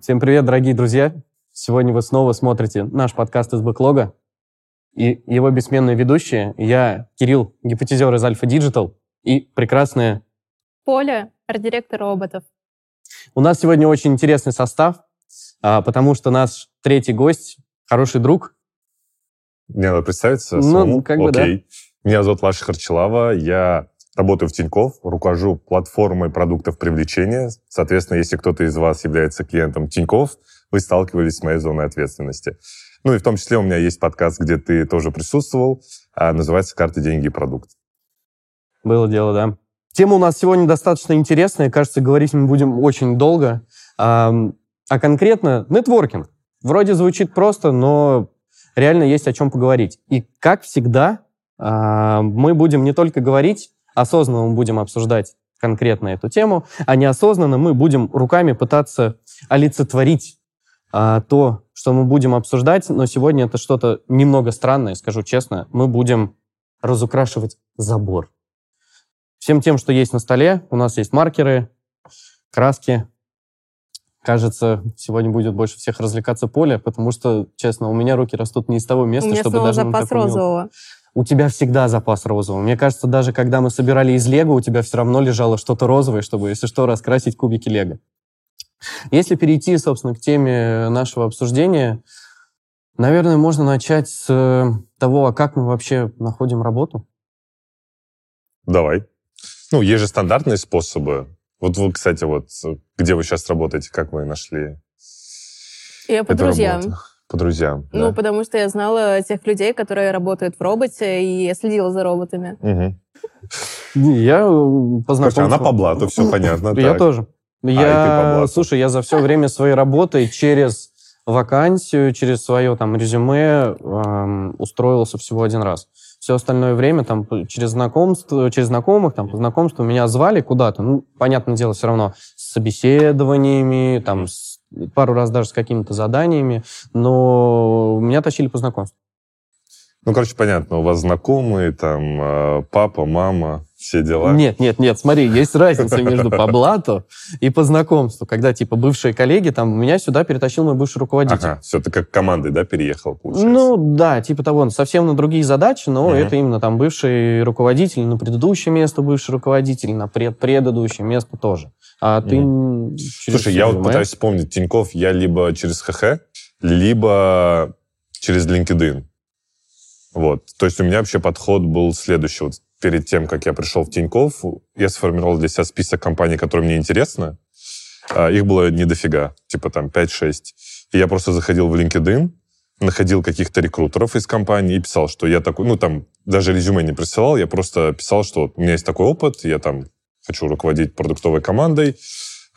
Всем привет, дорогие друзья! Сегодня вы снова смотрите наш подкаст из Бэклога. И его бессменные ведущие, я, Кирилл, гипотезер из Альфа Digital, и прекрасная... Поля, арт-директор роботов. У нас сегодня очень интересный состав, а, потому что наш третий гость, хороший друг. Мне надо представиться Ну, самому? как бы да. Меня зовут Лаша Харчелава, я работаю в Тинькофф, руковожу платформой продуктов привлечения. Соответственно, если кто-то из вас является клиентом Тинькофф, вы сталкивались с моей зоной ответственности. Ну и в том числе у меня есть подкаст, где ты тоже присутствовал, а, называется «Карты, деньги продукт». Было дело, да. Тема у нас сегодня достаточно интересная. Кажется, говорить мы будем очень долго. А, а конкретно нетворкинг. Вроде звучит просто, но реально есть о чем поговорить. И как всегда, мы будем не только говорить, осознанно мы будем обсуждать конкретно эту тему, а неосознанно мы будем руками пытаться олицетворить а, то, что мы будем обсуждать. Но сегодня это что-то немного странное, скажу честно. Мы будем разукрашивать забор. Всем тем, что есть на столе, у нас есть маркеры, краски. Кажется, сегодня будет больше всех развлекаться поле, потому что, честно, у меня руки растут не из того места, У меня чтобы снова даже запас таком мелком. У тебя всегда запас розового. Мне кажется, даже когда мы собирали из Лего, у тебя все равно лежало что-то розовое, чтобы, если что, раскрасить кубики Лего. Если перейти, собственно, к теме нашего обсуждения, наверное, можно начать с э, того, а как мы вообще находим работу. Давай. Ну, есть же стандартные способы. Вот вы, кстати, вот где вы сейчас работаете, как вы нашли Я по эту друзьям. работу? По друзьям, Ну, да? потому что я знала тех людей, которые работают в роботе, и я следила за роботами. Не, Я э, по Короче, знакомству. она по блату, все понятно. Я тоже. по Я, слушай, я за все время своей работы через вакансию, через свое там резюме эм, устроился всего один раз. Все остальное время там через знакомство, через знакомых, там по знакомству меня звали куда-то. Ну, понятное дело, все равно с собеседованиями, там с- пару раз даже с какими-то заданиями, но меня тащили по знакомству. Ну, короче, понятно, у вас знакомые, там, э, папа, мама, все дела. Нет, нет, нет, смотри, есть разница между по блату и по знакомству. Когда, типа, бывшие коллеги, там, меня сюда перетащил мой бывший руководитель. Ага, все, ты как командой, да, переехал, получается? Ну, да, типа того, совсем на другие задачи, но Мгм. это именно там бывший руководитель, на предыдущее место бывший руководитель, на пред предыдущее место тоже. А ты... через Слушай, я вот резюме? пытаюсь вспомнить Тиньков, я либо через ХХ, либо через LinkedIn. Вот. То есть у меня вообще подход был следующий. Вот перед тем, как я пришел в Тиньков, я сформировал для себя список компаний, которые мне интересны. А, Их было не дофига, типа там 5-6. И я просто заходил в LinkedIn, находил каких-то рекрутеров из компании и писал, что я такой, ну там даже резюме не присылал, я просто писал, что вот у меня есть такой опыт, я там хочу руководить продуктовой командой,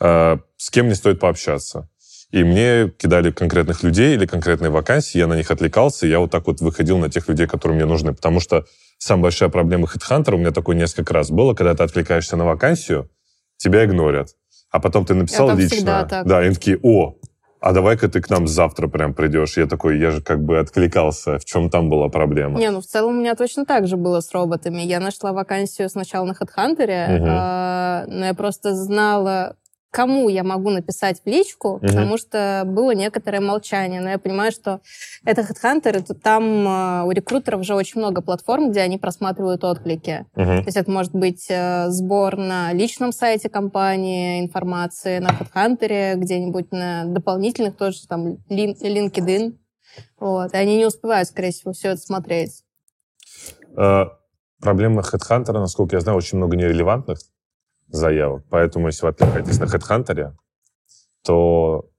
э, с кем мне стоит пообщаться. И мне кидали конкретных людей или конкретные вакансии, я на них отвлекался, и я вот так вот выходил на тех людей, которые мне нужны. Потому что самая большая проблема HeadHunter, у меня такое несколько раз было, когда ты отвлекаешься на вакансию, тебя игнорят. А потом ты написал лично. Да, и такие, о, а давай-ка ты к нам завтра прям придешь. Я такой, я же как бы откликался, в чем там была проблема. Не, ну в целом у меня точно так же было с роботами. Я нашла вакансию сначала на HeadHunter, Мгм. а, но я просто знала, кому я могу написать в личку, потому что было некоторое молчание. Но я понимаю, что это HeadHunter, это там а, у рекрутеров уже очень много платформ, где они просматривают отклики. Мгм. То есть это может быть э, сбор на личном сайте компании информации, на HeadHunter, где-нибудь на дополнительных тоже, там, LinkedIn. Вот. И они не успевают, скорее всего, все это смотреть. Э, Проблема HeadHunter, насколько я знаю, очень много нерелевантных заявок. Поэтому, если вы отвлекаетесь на HeadHunter, то,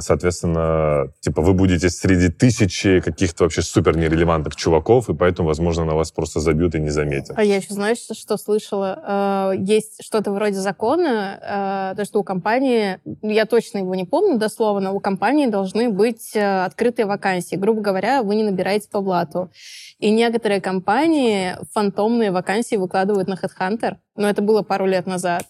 соответственно, типа вы будете среди тысячи каких-то вообще супер нерелевантных чуваков, и поэтому, возможно, на вас просто забьют и не заметят. А я еще, знаешь, что слышала? Э, Есть что-то вроде закона, э, то, что у компании, я точно его не помню дословно, у компании должны быть э, открытые вакансии. Грубо говоря, вы не набираете по блату. И некоторые компании фантомные вакансии выкладывают на HeadHunter, но это было пару лет назад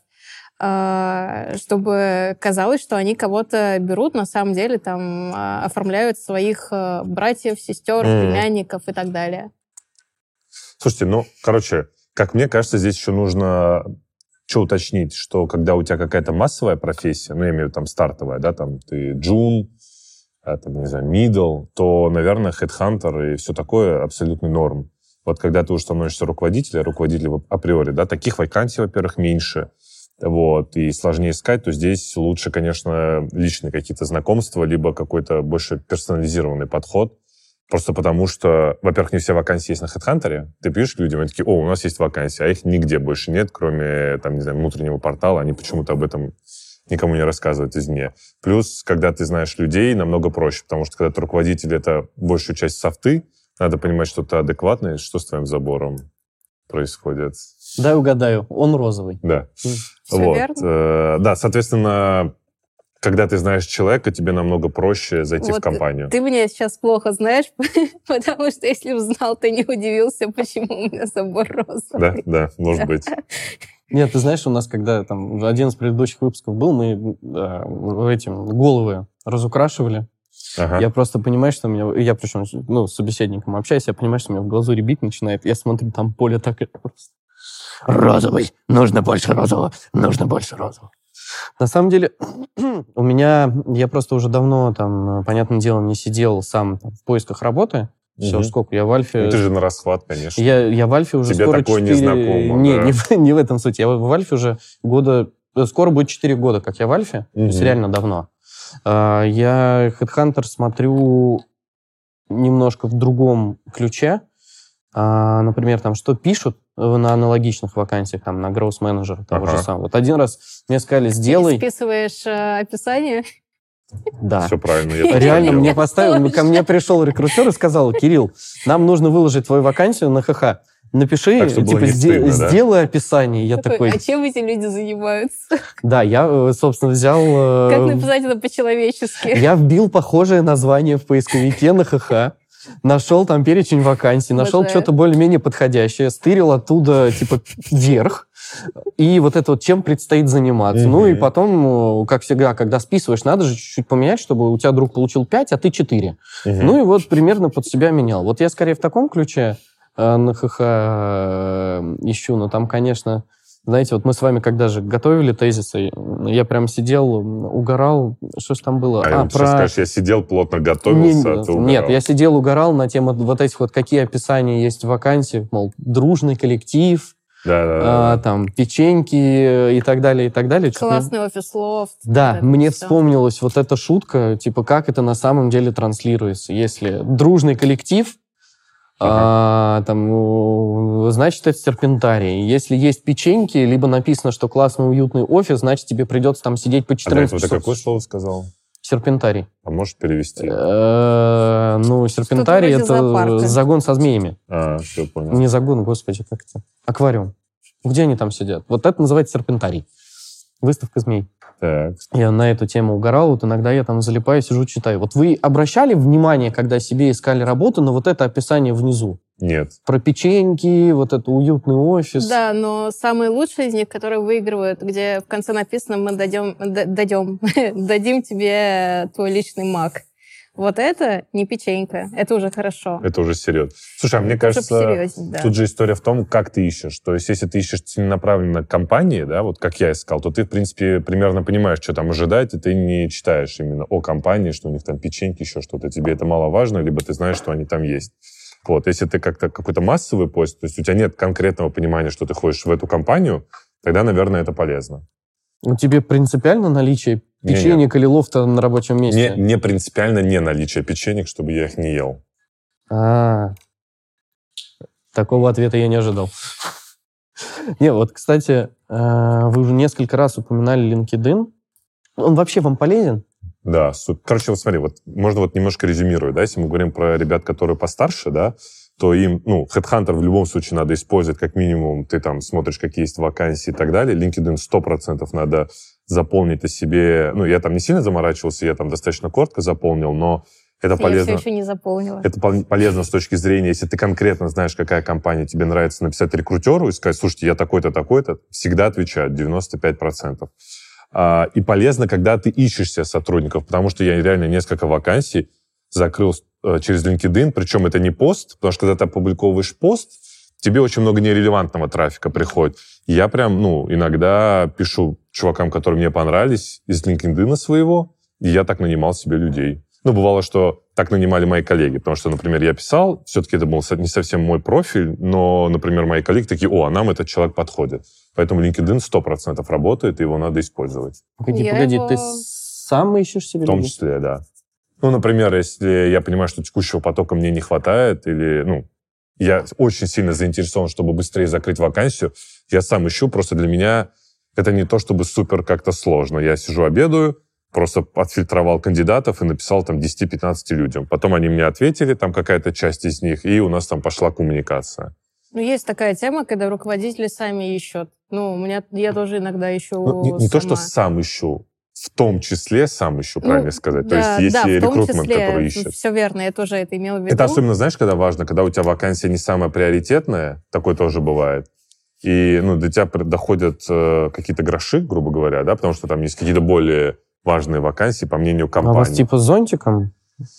чтобы казалось, что они кого-то берут, на самом деле там э, оформляют своих э, братьев, сестер, Мгм. племянников и так далее. Слушайте, ну, короче, как мне кажется, здесь еще нужно что уточнить, что когда у тебя какая-то массовая профессия, ну, я имею в виду там стартовая, да, там ты джун, а, там, не знаю, middle, то, наверное, headhunter и все такое абсолютный норм. Вот когда ты уже становишься руководителем, руководителем априори, да, таких вакансий, во-первых, меньше, вот, и сложнее искать, то здесь лучше, конечно, личные какие-то знакомства, либо какой-то больше персонализированный подход, Просто потому что, во-первых, не все вакансии есть на HeadHunter. Ты пишешь людям, они такие, о, у нас есть вакансии, а их нигде больше нет, кроме, там, не знаю, внутреннего портала. Они почему-то об этом никому не рассказывают извне. Плюс, когда ты знаешь людей, намного проще, потому что когда ты руководитель, это большую часть софты, надо понимать, что ты адекватный, что с твоим забором происходит. Дай угадаю, он розовый. Да. Все вот. верно. Э, да, соответственно, когда ты знаешь человека, тебе намного проще зайти в Вот компанию. Ты меня сейчас плохо знаешь, потому что если бы знал, ты не удивился, почему у меня Да, розовый. да, может быть. Нет, ты знаешь, у нас, когда там один из предыдущих выпусков был, мы э, этим головы разукрашивали. Ага. Я просто понимаю, что у меня... Я причем, ну, с собеседником общаюсь, я понимаю, что у меня в глазу рябить начинает. Я смотрю, там поле так просто... Розовый. Нужно больше розового. Нужно больше розового. На самом деле, у меня... Я просто уже давно там, понятным делом, не сидел сам там, в поисках работы. Все, Мгм. сколько? Я в Альфе... Ну, ты же на расхват, конечно. Я, я в Альфе уже Тебе скоро такое 4... незнакомо, Не, да. не, в, не в этом суть. Я в Альфе уже года... э, Скоро будет 4 года, как я в Альфе. То есть реально давно. А, Я Headhunter смотрю немножко в другом ключе. А, Например, там, что пишут на аналогичных вакансиях, там, на Growth Manager, того Ага. же самого. Вот один раз мне сказали, сделай... Списываешь э, описание. Да. Все правильно. я Реально, мне поставил, ко мне пришел рекрутер и сказал, Кирилл, нам нужно выложить твою вакансию на ХХ. Напиши, Так, чтобы было типа, стыдно, да? сделай описание. Я Такой, такой, а чем эти люди занимаются? да, я, э, собственно, взял... э, Как написать это по-человечески? Я вбил похожее название в поисковике на ХХ, нашел там перечень вакансий, нашел что-то более-менее подходящее, стырил оттуда, типа, вверх, и вот это вот чем предстоит заниматься. Ну и потом, э, как всегда, когда списываешь, надо же чуть-чуть поменять, чтобы у тебя друг получил 5, а ты 4. Мгм. Ну и вот примерно под себя менял. Вот я скорее в таком ключе э, на ХХ э, ищу, но там, конечно, знаете, вот мы с вами когда же готовили тезисы, я прям сидел, угорал, что ж там было? А, вот сейчас скажешь, я сидел, плотно готовился, а ты Не- Нет, угорал. я сидел, угорал на тему вот этих вот, какие описания есть в вакансиях, мол, дружный коллектив, Да, да, да. а, там, печеньки и так далее, и так далее. Классный офис лофт. да, мне всё. вспомнилась вот эта шутка, типа, как это на самом деле транслируется. Если дружный коллектив, а, там, ну, значит, это серпентарий. Если есть печеньки, либо написано, что классный, уютный офис, значит, тебе придется там сидеть по А до 14 этого ты часов. какое слово сказал? Серпентарий. А можешь перевести? Э, Ну, серпентарий — это загон со змеями. А, все, понял. Не загон, господи, как это? Аквариум. Где они там сидят? Вот это называется серпентарий. Выставка змей. Так. Я на эту тему угорал, вот иногда я там залипаю, сижу, читаю. Вот вы обращали внимание, когда себе искали работу, на вот это описание внизу? Нет. Про печеньки, вот это уютный офис. Да, но самые лучшие из них, которые выигрывают, где в конце написано «мы дадем, д- дадем, дадим тебе твой личный маг». Вот это не печенька, это уже хорошо. Это уже серьезно. Слушай, а мне Это кажется, да. тут же история в том, как ты ищешь. То есть, если ты ищешь целенаправленно компании, да, вот как я искал, то ты, в принципе, примерно понимаешь, что там ожидать, и ты не читаешь именно о компании, что у них там печеньки, еще что-то. Тебе это мало важно, либо ты знаешь, что они там есть. Вот, если ты как-то какой-то массовый поиск, то есть у тебя нет конкретного понимания, что ты ходишь в эту компанию, тогда, наверное, это полезно. Ну, тебе принципиально наличие Печенек или лофта на рабочем месте? Не, не принципиально не наличие печенек, чтобы я их не ел. А, такого ответа я не ожидал. Не, вот, кстати, э, вы уже несколько раз упоминали LinkedIn. Он вообще вам полезен? Да. Короче, вот смотри, вот можно вот немножко резюмировать, да, если мы говорим про ребят, которые постарше, да, то им, ну, Headhunter в любом случае надо использовать, как минимум, ты там смотришь, какие есть вакансии и так далее. LinkedIn 100% надо заполнить о себе. Ну, я там не сильно заморачивался, я там достаточно коротко заполнил, но это Я полезно. все еще не заполнила. Это пол- полезно с точки зрения, если ты конкретно знаешь, какая компания тебе нравится, написать рекрутеру и сказать, слушайте, я такой-то, такой-то, всегда отвечают, 95%. А, И полезно, когда ты ищешь себе сотрудников, потому что я реально несколько вакансий закрыл э, через LinkedIn, причем это не пост, потому что когда ты опубликовываешь пост, тебе очень много нерелевантного трафика приходит. Я прям, ну, иногда пишу чувакам, которые мне понравились, из LinkedIn своего, и я так нанимал себе людей. Ну, бывало, что так нанимали мои коллеги, потому что, например, я писал, все-таки это был не совсем мой профиль, но, например, мои коллеги такие, о, а нам этот человек подходит. Поэтому LinkedIn 100% работает, и его надо использовать. Погоди, Я погоди, его- ты сам ищешь себе В том людей? числе, да. Ну, например, если я понимаю, что текущего потока мне не хватает, или, ну, я очень сильно заинтересован, чтобы быстрее закрыть вакансию, я сам ищу, просто для меня это не то, чтобы супер как-то сложно. Я сижу, обедаю, просто отфильтровал кандидатов и написал там 10-15 людям. Потом они мне ответили, там какая-то часть из них, и у нас там пошла коммуникация. Ну, есть такая тема, когда руководители сами ищут. Ну, у меня, я тоже иногда ищу Ну, не, не то, что сам ищу, в том числе сам ищу, Ну, правильно сказать. да, то есть есть да, и рекрутмент, числе, который ищет. Все верно, я тоже это имела в виду. Это особенно, знаешь, когда важно, когда у тебя вакансия не самая приоритетная, такое тоже бывает, и ну, до тебя доходят э, какие-то гроши, грубо говоря, да, потому что там есть какие-то более важные вакансии, по мнению А у компании. вас типа с зонтиком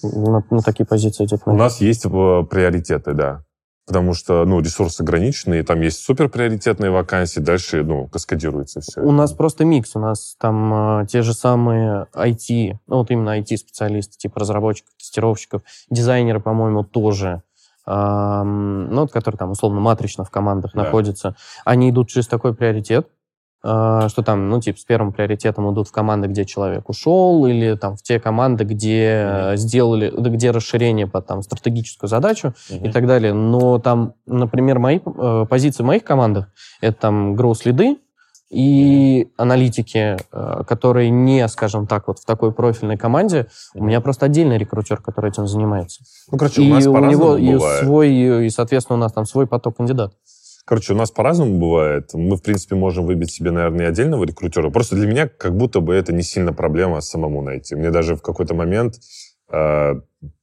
на, на такие позиции идет? У нас есть э, приоритеты, да. Потому что, ну, ресурсы ограничены, и там есть суперприоритетные вакансии, дальше, ну, каскадируется все. У нас просто микс. У нас там э, те же самые IT, ну вот именно IT-специалисты, типа разработчиков, тестировщиков, дизайнеры, по-моему, тоже. Ну, вот, которые там условно матрично в командах Да. находятся. Они идут через такой приоритет, что там, ну, типа, с первым приоритетом идут в команды, где человек ушел, или там в те команды, где э, сделали, где расширение под там стратегическую задачу, Мгм. и так далее. Но там, например, мои э, позиции в моих командах это там гроус-лиды и аналитики, э, которые не, скажем так, вот в такой профильной команде. У меня просто отдельный рекрутер, который этим занимается. Ну, короче, и у нас у по-разному него и бывает. свой, и, соответственно, у нас там свой поток кандидатов. Короче, у нас по-разному бывает. Мы, в принципе, можем выбить себе, наверное, и отдельного рекрутера. Просто для меня как будто бы это не сильно проблема самому найти. Мне даже в какой-то момент, э,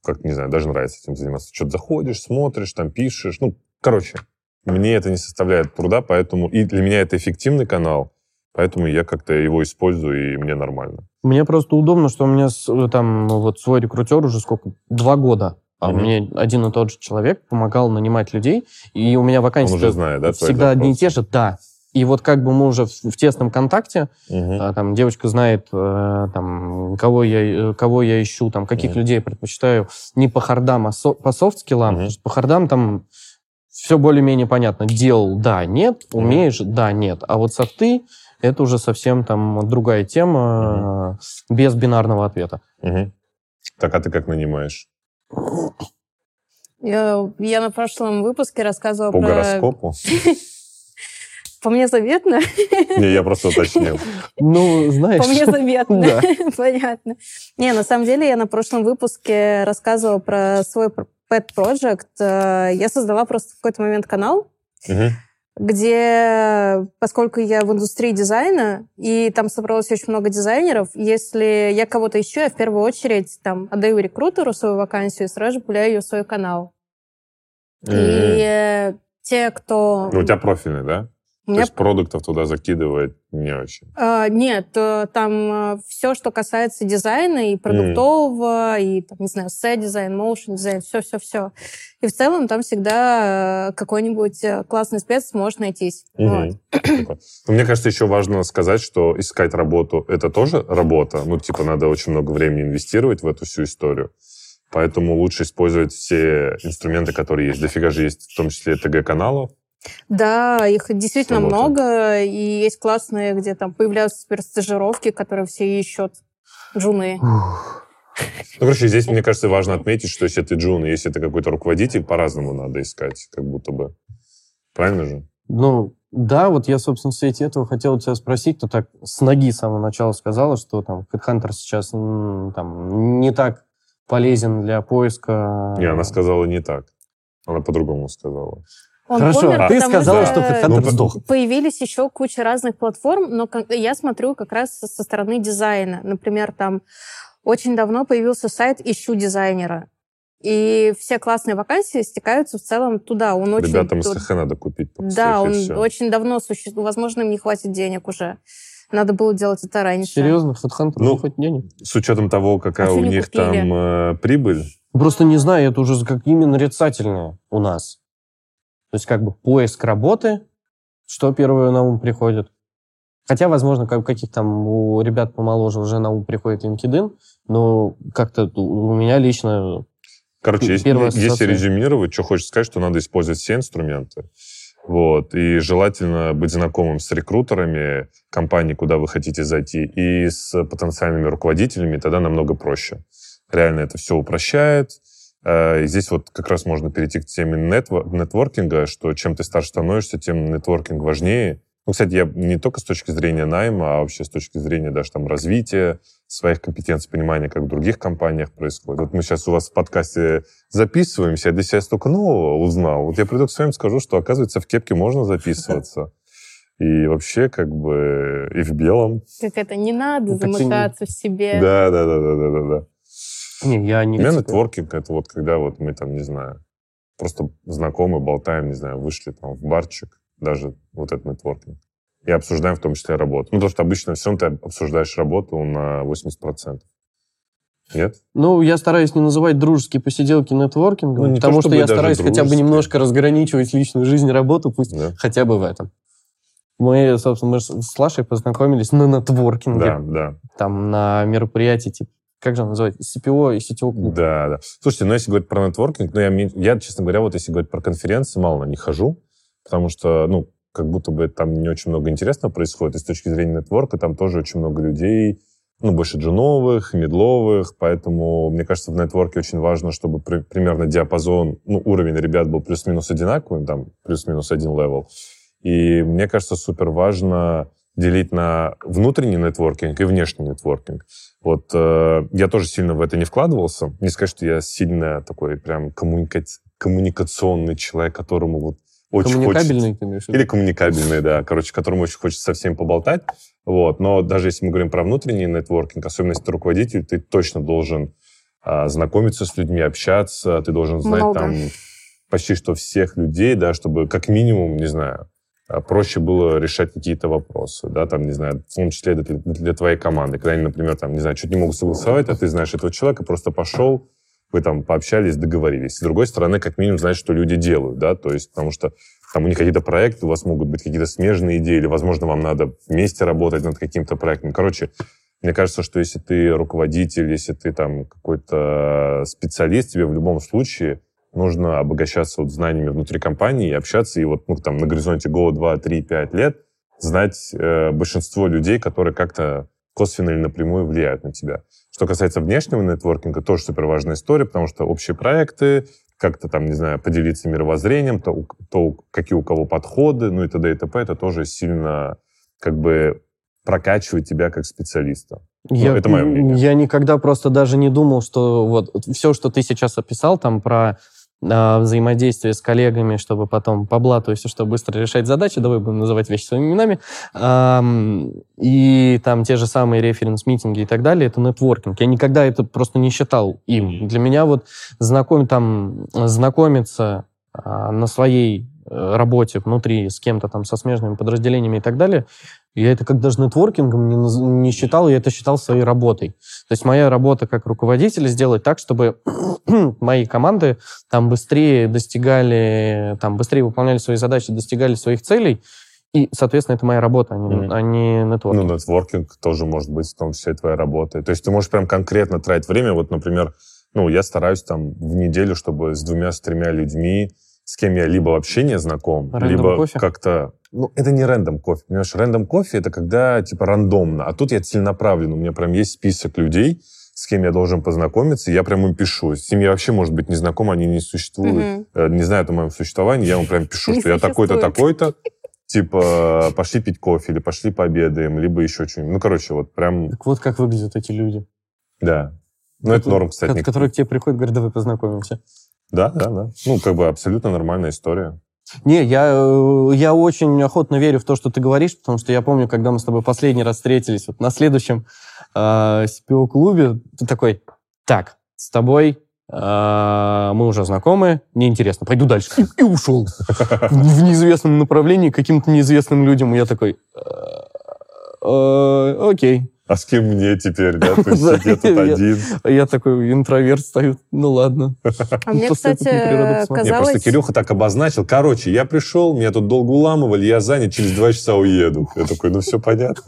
как, не знаю, даже нравится этим заниматься. Что-то заходишь, смотришь, там пишешь. Ну, короче, мне это не составляет труда, поэтому... И для меня это эффективный канал, поэтому я как-то его использую, и мне нормально. Мне просто удобно, что у меня там вот свой рекрутер уже сколько? Два года. А Мгм. мне один и тот же человек помогал нанимать людей, и у меня Он вакансии уже знает, да, всегда одни и те же, да. И вот как бы мы уже в, в тесном контакте, а, там девочка знает, э, там, кого я, э, кого я ищу, там, каких Мгм. людей предпочитаю не по хардам, а со- по софт-скиллам. Что по хардам там все более-менее понятно. Делал, да, нет, умеешь, да, нет. А вот софты это уже совсем там другая тема, э, без бинарного ответа. Мгм. Так, а ты как нанимаешь? Я, я на прошлом выпуске рассказывала По про... гороскопу? По мне заветно? Не, я просто уточнил. Ну, знаешь... По мне заветно. Да. Понятно. Не, на самом деле я на прошлом выпуске рассказывала про свой pet project. Э, Я создала просто в какой-то момент канал, Мгм. Где, поскольку я в индустрии дизайна, и там собралось очень много дизайнеров, если я кого-то ищу, я в первую очередь там отдаю рекрутеру свою вакансию и сразу же пуляю ее в свой канал. И Мгм. э, те, кто... Ну, у тебя профильный, да? То есть продуктов туда закидывает не очень. А, Нет, э, там все, что касается дизайна и продуктового, и, там, не знаю, сет-дизайн, motion-дизайн, все-все-все. И в целом там всегда э, какой-нибудь э, классный спец может найтись. Вот. Мгм. Типа. Ну, Мне кажется, еще важно сказать, что искать работу — это тоже работа. Ну, типа, надо очень много времени инвестировать в эту всю историю. Поэтому лучше использовать все инструменты, которые есть. Дофига же есть, в том числе ТГ-каналов. Да, их действительно Работа. много, и есть классные, где там появляются теперь стажировки, которые все ищут. Джуны. Ух. Ну, короче, здесь, мне кажется, важно отметить, что если ты джун, если ты какой-то руководитель, по-разному надо искать, как будто бы. Правильно же? Ну, да, вот я, собственно, в свете этого хотел у тебя спросить, ты так с ноги с самого начала сказала, что там HeadHunter сейчас там, не так полезен для поиска... Не, она сказала не так. Она по-другому сказала. Он Хорошо, помер, ты сказала, что что HeadHunter Ну, сдох. Появились еще куча разных платформ, но я смотрю как раз со стороны дизайна. Например, там очень давно появился сайт «Ищу дизайнера». И все классные вакансии стекаются в целом туда. Он очень... Ребятам тут- ХХ надо купить. Да, он очень давно существует. Возможно, им не хватит денег уже. Надо было делать это раньше. Серьезно, HeadHunter Ну, хоть денег? С учетом того, какая А у них купили? там э, прибыль, Просто не знаю, это уже как именно нарицательное у нас. То есть как бы поиск работы, что первое на ум приходит. Хотя, возможно, как, каких там у ребят помоложе уже на ум приходит LinkedIn, но как-то у меня лично Короче, если, Первая если ассоциация. резюмировать, что хочется сказать, что надо использовать все инструменты. Вот. И желательно быть знакомым с рекрутерами компании, куда вы хотите зайти, и с потенциальными руководителями, тогда намного проще. Реально это все упрощает. Э, И здесь вот как раз можно перейти к теме нетво- нетворкинга, что чем ты старше становишься, тем нетворкинг важнее. Ну, кстати, я не только с точки зрения найма, а вообще с точки зрения даже там развития своих компетенций, понимания, как в других компаниях происходит. Вот мы сейчас у вас в подкасте записываемся, я для себя столько нового узнал. Вот я приду к своим, скажу, что, оказывается, в кепке можно записываться. И вообще, как бы, и в белом. Как это, не надо Ну, замыкаться в себе. Да, да, да, да, да, да, да. Не, я У не... меня нетворкинг это вот когда вот мы там, не знаю, просто знакомы, болтаем, не знаю, вышли там в барчик, даже вот этот нетворкинг. И обсуждаем в том числе работу. Ну, потому что обычно все равно ты обсуждаешь работу на 80%. Нет? Ну, я стараюсь не называть дружеские посиделки нетворкингом, Ну, не то потому что я стараюсь хотя бы дружеские. немножко разграничивать личную жизнь и работу, пусть Да. хотя бы в этом. Мы, собственно, мы с с Лашей познакомились на нетворкинге, Да, да. там на мероприятии, типа, как же оно называется, CPO и CTO. Да, да. Слушайте, ну если говорить про нетворкинг, ну я, я, честно говоря, вот если говорить про конференции, мало на них хожу, потому что, ну, как будто бы там не очень много интересного происходит, и с точки зрения network а там тоже очень много людей, ну, больше джуновых, мидловых, поэтому, мне кажется, в network е очень важно, чтобы при- примерно диапазон, ну, уровень ребят был плюс-минус одинаковым, там, плюс-минус один level. И мне кажется, супер важно делить на внутренний нетворкинг и внешний нетворкинг. Вот э, я тоже сильно в это не вкладывался. Не сказать, что я сильно такой прям коммуника- коммуникационный человек, которому вот очень Коммуникабельный, хочется... ты имеешь? Или коммуникабельный, да. Короче, которому очень хочется со всеми поболтать. Вот. Но даже если мы говорим про внутренний нетворкинг, особенно если ты руководитель, ты точно должен а, знакомиться с людьми, общаться, ты должен знать Много. там почти что всех людей, да, чтобы как минимум, не знаю, проще было решать какие-то вопросы, да, там, не знаю, в том числе для, для твоей команды. Когда они, например, там, не знаю, что-то не могут согласовать, а ты знаешь этого человека, просто пошел, вы там пообщались, договорились. С другой стороны, как минимум, знать, что люди делают, да, то есть, потому что там у них какие-то проекты, у вас могут быть какие-то смежные идеи, или, возможно, вам надо вместе работать над каким-то проектом. Короче, мне кажется, что если ты руководитель, если ты там какой-то специалист, тебе в любом случае нужно обогащаться вот знаниями внутри компании и общаться, и вот ну, там на горизонте года 2, 3, 5 лет знать э, большинство людей, которые как-то косвенно или напрямую влияют на тебя. Что касается внешнего нетворкинга, тоже супер важная история, потому что общие проекты, как-то там, не знаю, поделиться мировоззрением, то, то какие у кого подходы, ну и т.д. и т.п. Это тоже сильно как бы прокачивает тебя как специалиста. Я, Ну, это мое мнение. Я никогда просто даже не думал, что вот все, что ты сейчас описал, там про а, взаимодействие с коллегами, чтобы потом по блату, если что, быстро решать задачи, давай будем называть вещи своими именами, ам, и там те же самые референс-митинги и так далее, это нетворкинг. Я никогда это просто не считал им. Для меня вот знаком, там, знакомиться а, на своей э, работе внутри с кем-то там, со смежными подразделениями и так далее, я это как даже нетворкингом не, не считал, я это считал своей работой. То есть моя работа как руководителя сделать так, чтобы мои команды там быстрее достигали, там быстрее выполняли свои задачи, достигали своих целей, и, соответственно, это моя работа, а не, Мгм. а не Ну, нетворкинг. нетворкинг тоже может быть в том числе твоя работа. То есть ты можешь прям конкретно тратить время. Вот, например, ну, я стараюсь там в неделю, чтобы с двумя, с тремя людьми, с кем я либо вообще не знаком, Рэндом либо кофе? как-то... Ну, это не рэндом кофе, понимаешь? Рэндом кофе — это когда, типа, рандомно. А тут я целенаправленно. У меня прям есть список людей, с кем я должен познакомиться, я прям им пишу. С ними я вообще, может быть, не знаком, они не существуют, э, не знают о моем существовании, я ему прям пишу, что я такой-то, такой-то, типа, пошли пить кофе, или пошли пообедаем, либо еще что-нибудь. Ну, короче, вот прям, Так вот как выглядят эти люди. да. Ну, это норм, кстати. Которые к тебе приходят, говорят, давай познакомимся. Да, да, да. Ну, как бы абсолютно нормальная история. Не, я, э, я очень охотно верю в то, что ты говоришь, потому что я помню, когда мы с тобой последний раз встретились, вот на следующем э, CPO-клубе, ты такой, так, с тобой э, мы уже знакомы, неинтересно, пойду дальше. И, и ушел в, неизвестном направлении каким-то неизвестным людям. Я такой, «Э, э, окей. А с кем мне теперь, да? То есть я тут один. Я такой интроверт стою, ну ладно. А мне, кстати, Не, просто казалось... Кирюха так обозначил. Короче, я пришел, меня тут долго уламывали, я занят, через два часа уеду. Я такой, ну все понятно.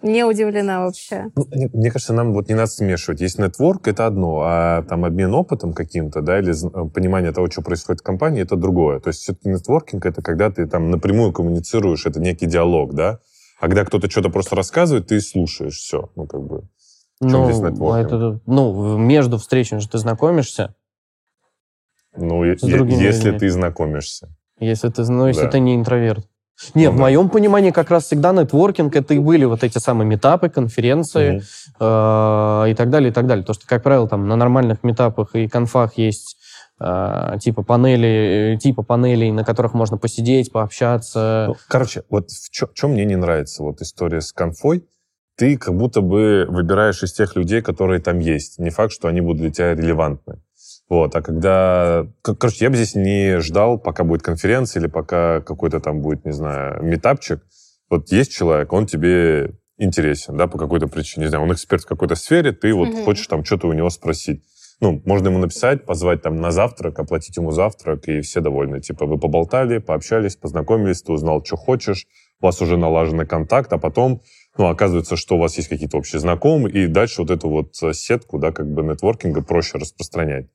Не удивлена вообще. Ну, не- Мне кажется, нам вот не надо смешивать. Есть нетворк, это одно, а там обмен опытом каким-то, да, или з- понимание того, что происходит в компании, это другое. То есть все-таки нетворкинг это когда ты там напрямую коммуницируешь, это некий диалог, да. А когда кто-то что-то просто рассказывает, ты слушаешь все. Ну, как бы. чем здесь Ну, нетворкинг? а это, ну, между встречами же ты знакомишься, Ну, е- С другими если людьми. ты знакомишься. если ты, ну, если Да. ты не интроверт. Не, Ну в да. моем понимании как раз всегда нетворкинг это и были вот эти самые метапы, конференции Мгм. э, и так далее, и так далее. То, что, как правило, там на нормальных метапах и конфах есть типа панели, э, типа панелей, на которых можно посидеть, пообщаться. Ну, короче, вот в чем мне не нравится вот история с конфой, ты как будто бы выбираешь из тех людей, которые там есть. Не факт, что они будут для тебя релевантны. Вот, а когда... Короче, я бы здесь не ждал, пока будет конференция или пока какой-то там будет, не знаю, метапчик. Вот есть человек, он тебе интересен, да, по какой-то причине. Не знаю, он эксперт в какой-то сфере, ты вот Мгм. хочешь там что-то у него спросить. Ну, можно ему написать, позвать там на завтрак, оплатить ему завтрак, и все довольны. Типа, вы поболтали, пообщались, познакомились, ты узнал, что хочешь, у вас уже налаженный контакт, а потом, ну, оказывается, что у вас есть какие-то общие знакомые, и дальше вот эту вот э, сетку, да, как бы нетворкинга проще распространять.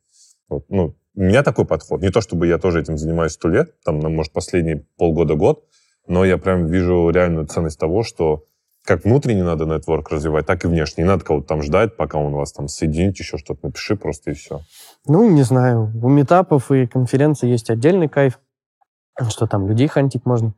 Вот, ну, у меня такой подход. Не то, чтобы я тоже этим занимаюсь сто лет, там, ну, может, последние полгода-год, но я прям вижу реальную ценность того, что как внутренне надо нетворк развивать, так и внешне. Не надо кого-то там ждать, пока он вас там соединит, еще что-то напиши просто и все. Ну, не знаю, у метапов и конференций есть отдельный кайф, что там людей хантить можно.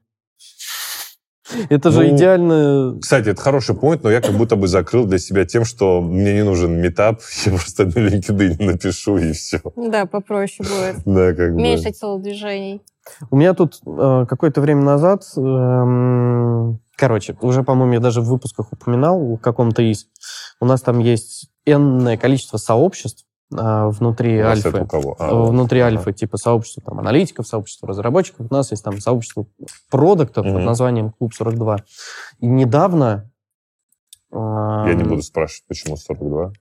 Это же Ну, идеально... Кстати, это хороший point, но я как будто бы закрыл для себя тем, что мне не нужен метап, я просто на LinkedIn напишу и все. Да, попроще будет. Да, как бы. Меньше телодвижений. У меня тут э, какое-то время назад, эм, короче, уже, по-моему, я даже в выпусках упоминал, в каком-то из, у нас там есть энное количество сообществ э, внутри У Альфы. у кого? А, Э, внутри Ага. Альфы, типа сообщества там, аналитиков, сообщества разработчиков. У нас есть там сообщество продуктов под Мгм. названием Клуб 42. И недавно... Я не буду спрашивать, почему 42.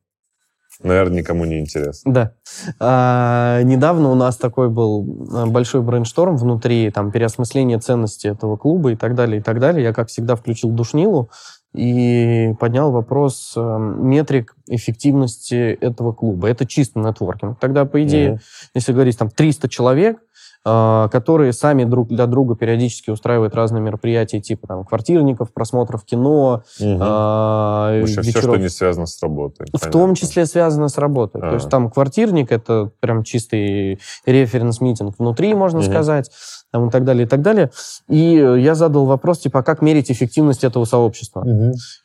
Наверное, никому не интересно. Да. А, недавно у нас такой был э, большой брейншторм внутри, там, переосмысление ценности этого клуба и так далее, и так далее. Я, как всегда, включил душнилу и поднял вопрос э, метрик эффективности этого клуба. Это чисто нетворкинг. Тогда, по идее, Мгм. если говорить, там 300 человек, которые сами друг для друга периодически устраивают разные мероприятия, типа там квартирников, просмотров кино, Мгм. э, В общем, все, вечеров что не связано с работой. в том числе связано с работой. А. То есть там квартирник это прям чистый референс-митинг внутри, можно Мгм. сказать, там, и так далее, и так далее. И э, я задал вопрос, типа, а как мерить эффективность этого сообщества?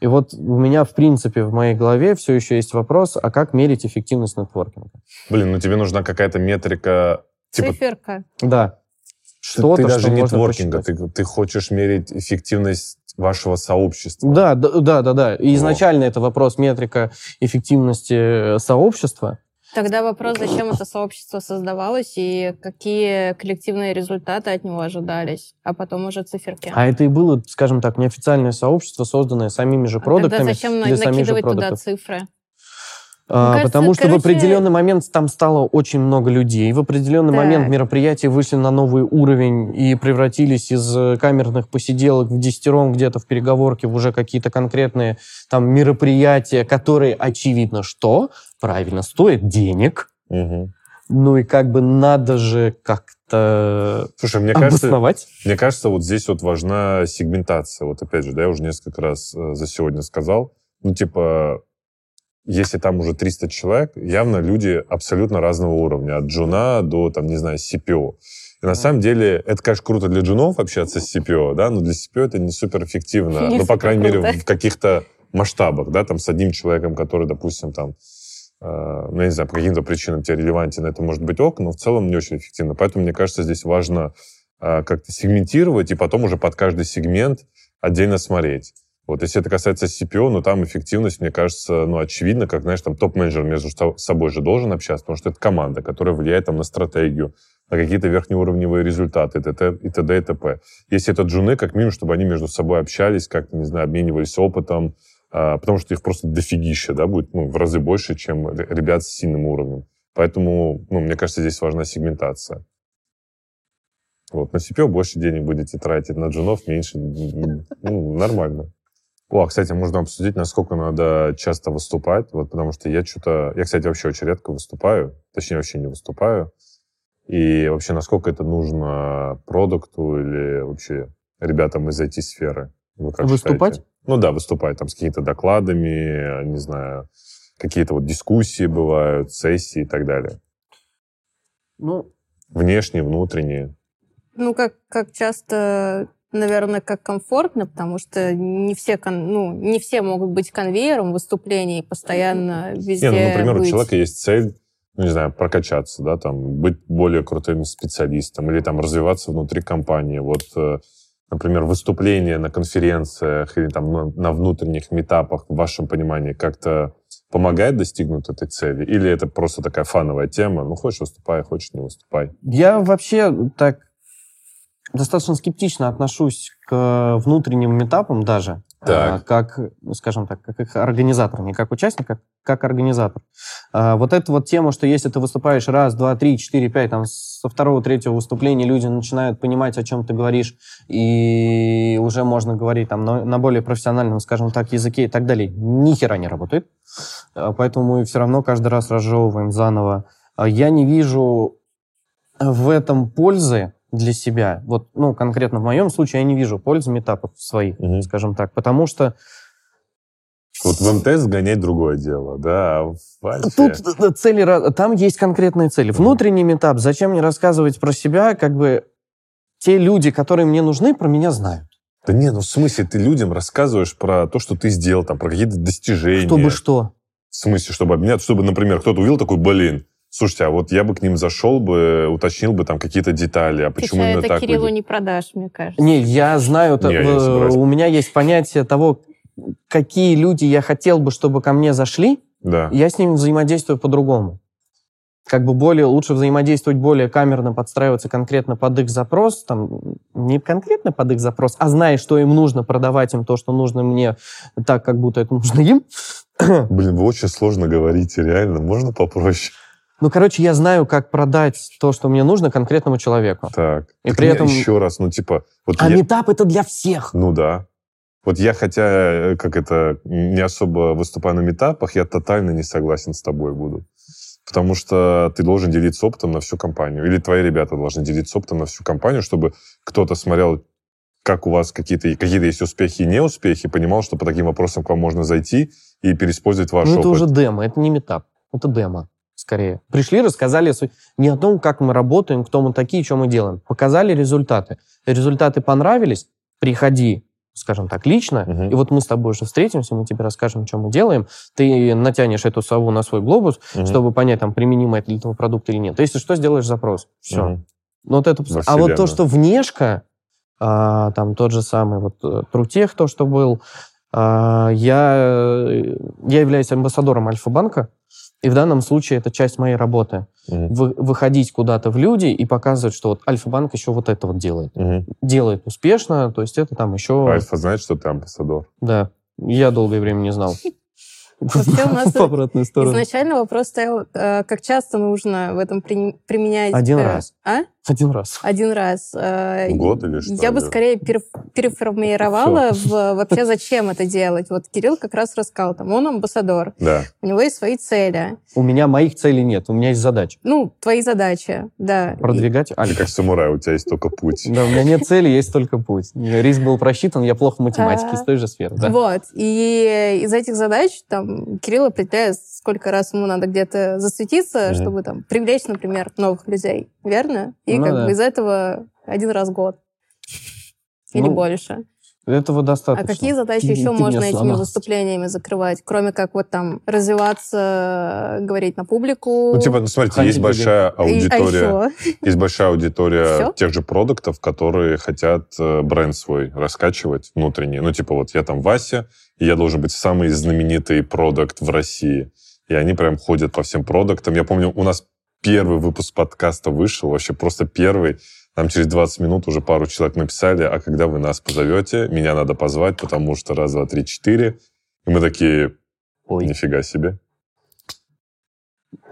И вот у меня, в принципе, в моей голове все еще есть вопрос, а как мерить эффективность нетворкинга? Блин, ну тебе нужна какая-то метрика, типа, Циферка. Да. что Что-то, ты даже что нетворкинга, ты, ты хочешь мерить эффективность вашего сообщества. Да, да, да, да, да. И изначально это вопрос метрика эффективности э, сообщества. Тогда вопрос, зачем это сообщество создавалось и какие коллективные результаты от него ожидались, а потом уже циферки. А это и было, скажем так, неофициальное сообщество, созданное самими же А продуктами. Тогда зачем для самих же накидывать туда цифры? А, кажется, потому что короче- в определенный момент там стало очень много людей. В определенный Так. момент мероприятия вышли на новый уровень и превратились из э, камерных посиделок в десятером где-то в переговорке в уже какие-то конкретные там мероприятия, которые, очевидно, что правильно стоят денег. Мгм. Ну и как бы надо же как-то Слушай, мне кажется, обосновать. Мне кажется, вот здесь вот важна сегментация. Вот опять же, да, я уже несколько раз э, за сегодня сказал. Ну, типа, если там уже 300 человек, явно люди абсолютно разного уровня. От джуна до, там, не знаю, CPO. И на самом деле, это, конечно, круто для джунов общаться с CPO, да, но для CPO это не суперэффективно. Не ну, по крайней мере, в каких-то масштабах, да, там, с одним человеком, который, допустим, там, э, ну, я не знаю, по каким-то причинам тебе релевантен, это может быть ок, но в целом не очень эффективно. Поэтому, мне кажется, здесь важно э, как-то сегментировать и потом уже под каждый сегмент отдельно смотреть. Вот если это касается CPO, ну там эффективность, мне кажется, ну очевидно, как, знаешь, там топ-менеджер между со- собой же должен общаться, потому что это команда, которая влияет там на стратегию, на какие-то верхнеуровневые результаты, и т.д. и т.п. Если это джуны, как минимум, чтобы они между собой общались, как-то, не знаю, обменивались опытом, а, потому что их просто дофигища, да, будет ну, в разы больше, чем ребят с сильным уровнем. Поэтому, ну, мне кажется, здесь важна сегментация. Вот, на CPO больше денег будете тратить, на джунов меньше. Ну, нормально. О, а, кстати, можно обсудить, насколько надо часто выступать, вот потому что я что-то... Я, кстати, вообще очень редко выступаю, точнее, вообще не выступаю. И вообще, насколько это нужно продукту или вообще ребятам из IT-сферы? Вы как Выступать? Считаете? Ну да, выступать там с какими-то докладами, не знаю, какие-то вот дискуссии бывают, сессии и так далее. Ну... Внешние, внутренние. Ну, как, как часто наверное, как комфортно, потому что не все, ну, не все могут быть конвейером выступлений, постоянно везде Не, ну, например, быть. у человека есть цель, ну, не знаю, прокачаться, да, там, быть более крутым специалистом или там развиваться внутри компании. Вот, э, например, выступление на конференциях или там на внутренних метапах, в вашем понимании, как-то помогает достигнуть этой цели? Или это просто такая фановая тема? Ну, хочешь выступай, хочешь не выступай. Я вообще так достаточно скептично отношусь к внутренним метапам даже, так. как, скажем так, как их организатор, не как участник, а как организатор. А, вот эта вот тема, что если ты выступаешь раз, два, три, четыре, пять, там со второго, третьего выступления люди начинают понимать, о чем ты говоришь, и уже можно говорить там на, на более профессиональном, скажем так, языке и так далее, ни хера не работает. А, поэтому мы все равно каждый раз разжевываем заново. Я не вижу в этом пользы, для себя. Вот, ну, конкретно в моем случае я не вижу пользы метапов своих, угу. скажем так, потому что вот в МТС гонять другое дело, да, а в Альфе... Тут цели, там есть конкретные цели. Внутренний метап, зачем мне рассказывать про себя, как бы те люди, которые мне нужны, про меня знают. Да не, ну в смысле, ты людям рассказываешь про то, что ты сделал, там, про какие-то достижения. Чтобы что? В смысле, чтобы обменяться, чтобы, например, кто-то увидел такой, блин, Слушайте, а вот я бы к ним зашел бы, уточнил бы там какие-то детали, а почему Ты именно это так? Кириллу выйдет? не продашь, мне кажется. Не, я знаю, не, я у меня есть понятие того, какие люди я хотел бы, чтобы ко мне зашли. Да. Я с ними взаимодействую по-другому. Как бы более лучше взаимодействовать более камерно, подстраиваться конкретно под их запрос, там не конкретно под их запрос, а зная, что им нужно, продавать им то, что нужно мне, так как будто это нужно им. Блин, вы очень сложно говорите, реально. Можно попроще? Ну, короче, я знаю, как продать то, что мне нужно конкретному человеку. Так. И так при этом... Еще раз, ну, типа... Вот а я... метап это для всех. Ну, да. Вот я, хотя, э, как это, не особо выступаю на метапах, я тотально не согласен с тобой буду. Потому что ты должен делиться опытом на всю компанию. Или твои ребята должны делиться опытом на всю компанию, чтобы кто-то смотрел, как у вас какие-то какие есть успехи и неуспехи, понимал, что по таким вопросам к вам можно зайти и переиспользовать ваш ну, опыт. это уже демо, это не метап, это демо скорее. Пришли, рассказали не о том, как мы работаем, кто мы такие, что мы делаем. Показали результаты. Результаты понравились, приходи, скажем так, лично, угу. и вот мы с тобой уже встретимся, мы тебе расскажем, что мы делаем, ты натянешь эту сову на свой глобус, угу. чтобы понять, там, применимо это для этого продукта или нет. То есть, что сделаешь запрос. Все. Угу. Ну, вот это... А вот то, что внешка, а, там тот же самый вот э, Трутех, то, что был, а, я, э, я являюсь амбассадором Альфа-банка, и в данном случае это часть моей работы. Mm-hmm. Вы, выходить куда-то в люди и показывать, что вот Альфа-банк еще вот это вот делает. Mm-hmm. Делает успешно, то есть это там еще... Альфа знает, что ты амбассадор. Да. Я долгое время не знал. Вообще у нас изначально вопрос стоял, э, как часто нужно в этом применять... Один раз. А? Один раз. Один раз. Э, Год или что? Я бы скорее переформировала в вообще зачем это делать. Вот Кирилл как раз рассказал, там, он амбассадор. Да. У него есть свои цели. У меня моих целей нет, у меня есть задачи. Ну, твои задачи, да. Продвигать Альфа. как самурай, у тебя есть только путь. Да, у меня нет цели, есть только путь. Риск был просчитан, я плохо в математике, из той же сферы. Вот. И из этих задач там Кирилл определяет, сколько раз ему надо где-то засветиться, чтобы там привлечь, например, новых людей. Верно? И ну, как да. бы из этого один раз в год. Или ну, больше. Этого достаточно. А какие задачи еще ты можно этими выступлениями закрывать, кроме как вот там развиваться, говорить на публику? Ну, типа, ну, смотрите, есть большая аудитория. А есть большая аудитория тех же продуктов, которые хотят э, бренд свой раскачивать внутренний. Ну, типа, вот я там Вася, и я должен быть самый знаменитый продукт в России. И они прям ходят по всем продуктам. Я помню, у нас первый выпуск подкаста вышел, вообще просто первый. Нам через 20 минут уже пару человек написали, а когда вы нас позовете, меня надо позвать, потому что раз, два, три, четыре. И мы такие, Ой. нифига себе.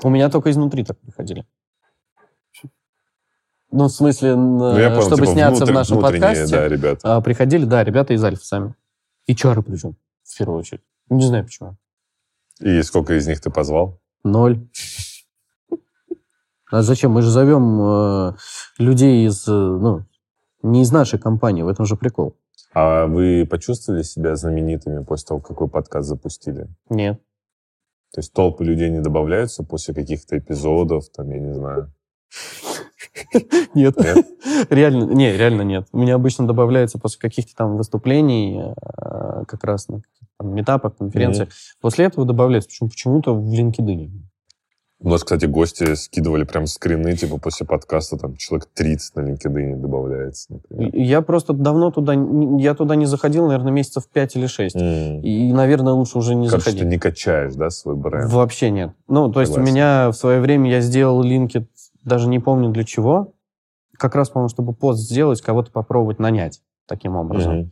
У меня только изнутри так приходили. Ну, в смысле, Ну, я понял, чтобы типа, сняться внутр- в нашем подкасте, да, ребят. а, приходили, да, ребята из Альфа сами. И чары причем, в первую очередь. Не знаю почему. И сколько из них ты позвал? Ноль. А зачем? Мы же зовем э, людей из, э, ну, не из нашей компании, в этом же прикол. А вы почувствовали себя знаменитыми после того, как вы подкаст запустили? Нет. То есть толпы людей не добавляются после каких-то эпизодов, там, я не знаю. Нет. Реально, не, реально нет. У меня обычно добавляется после каких-то там выступлений, э, как раз на метапах, конференциях. После этого добавляется. Почему, почему-то в LinkedIn. У нас, кстати, гости скидывали прям скрины, типа, после подкаста, там, человек 30 на LinkedIn добавляется, например. Я просто давно туда, я туда не заходил, наверное, месяцев 5 или 6. М. И, наверное, лучше уже не Короче, заходить. ты не качаешь, да, свой бренд? Вообще нет. Ну, то есть Согласен. у меня в свое время я сделал линки, даже не помню для чего. Как раз, по-моему, чтобы пост сделать, кого-то попробовать нанять таким образом.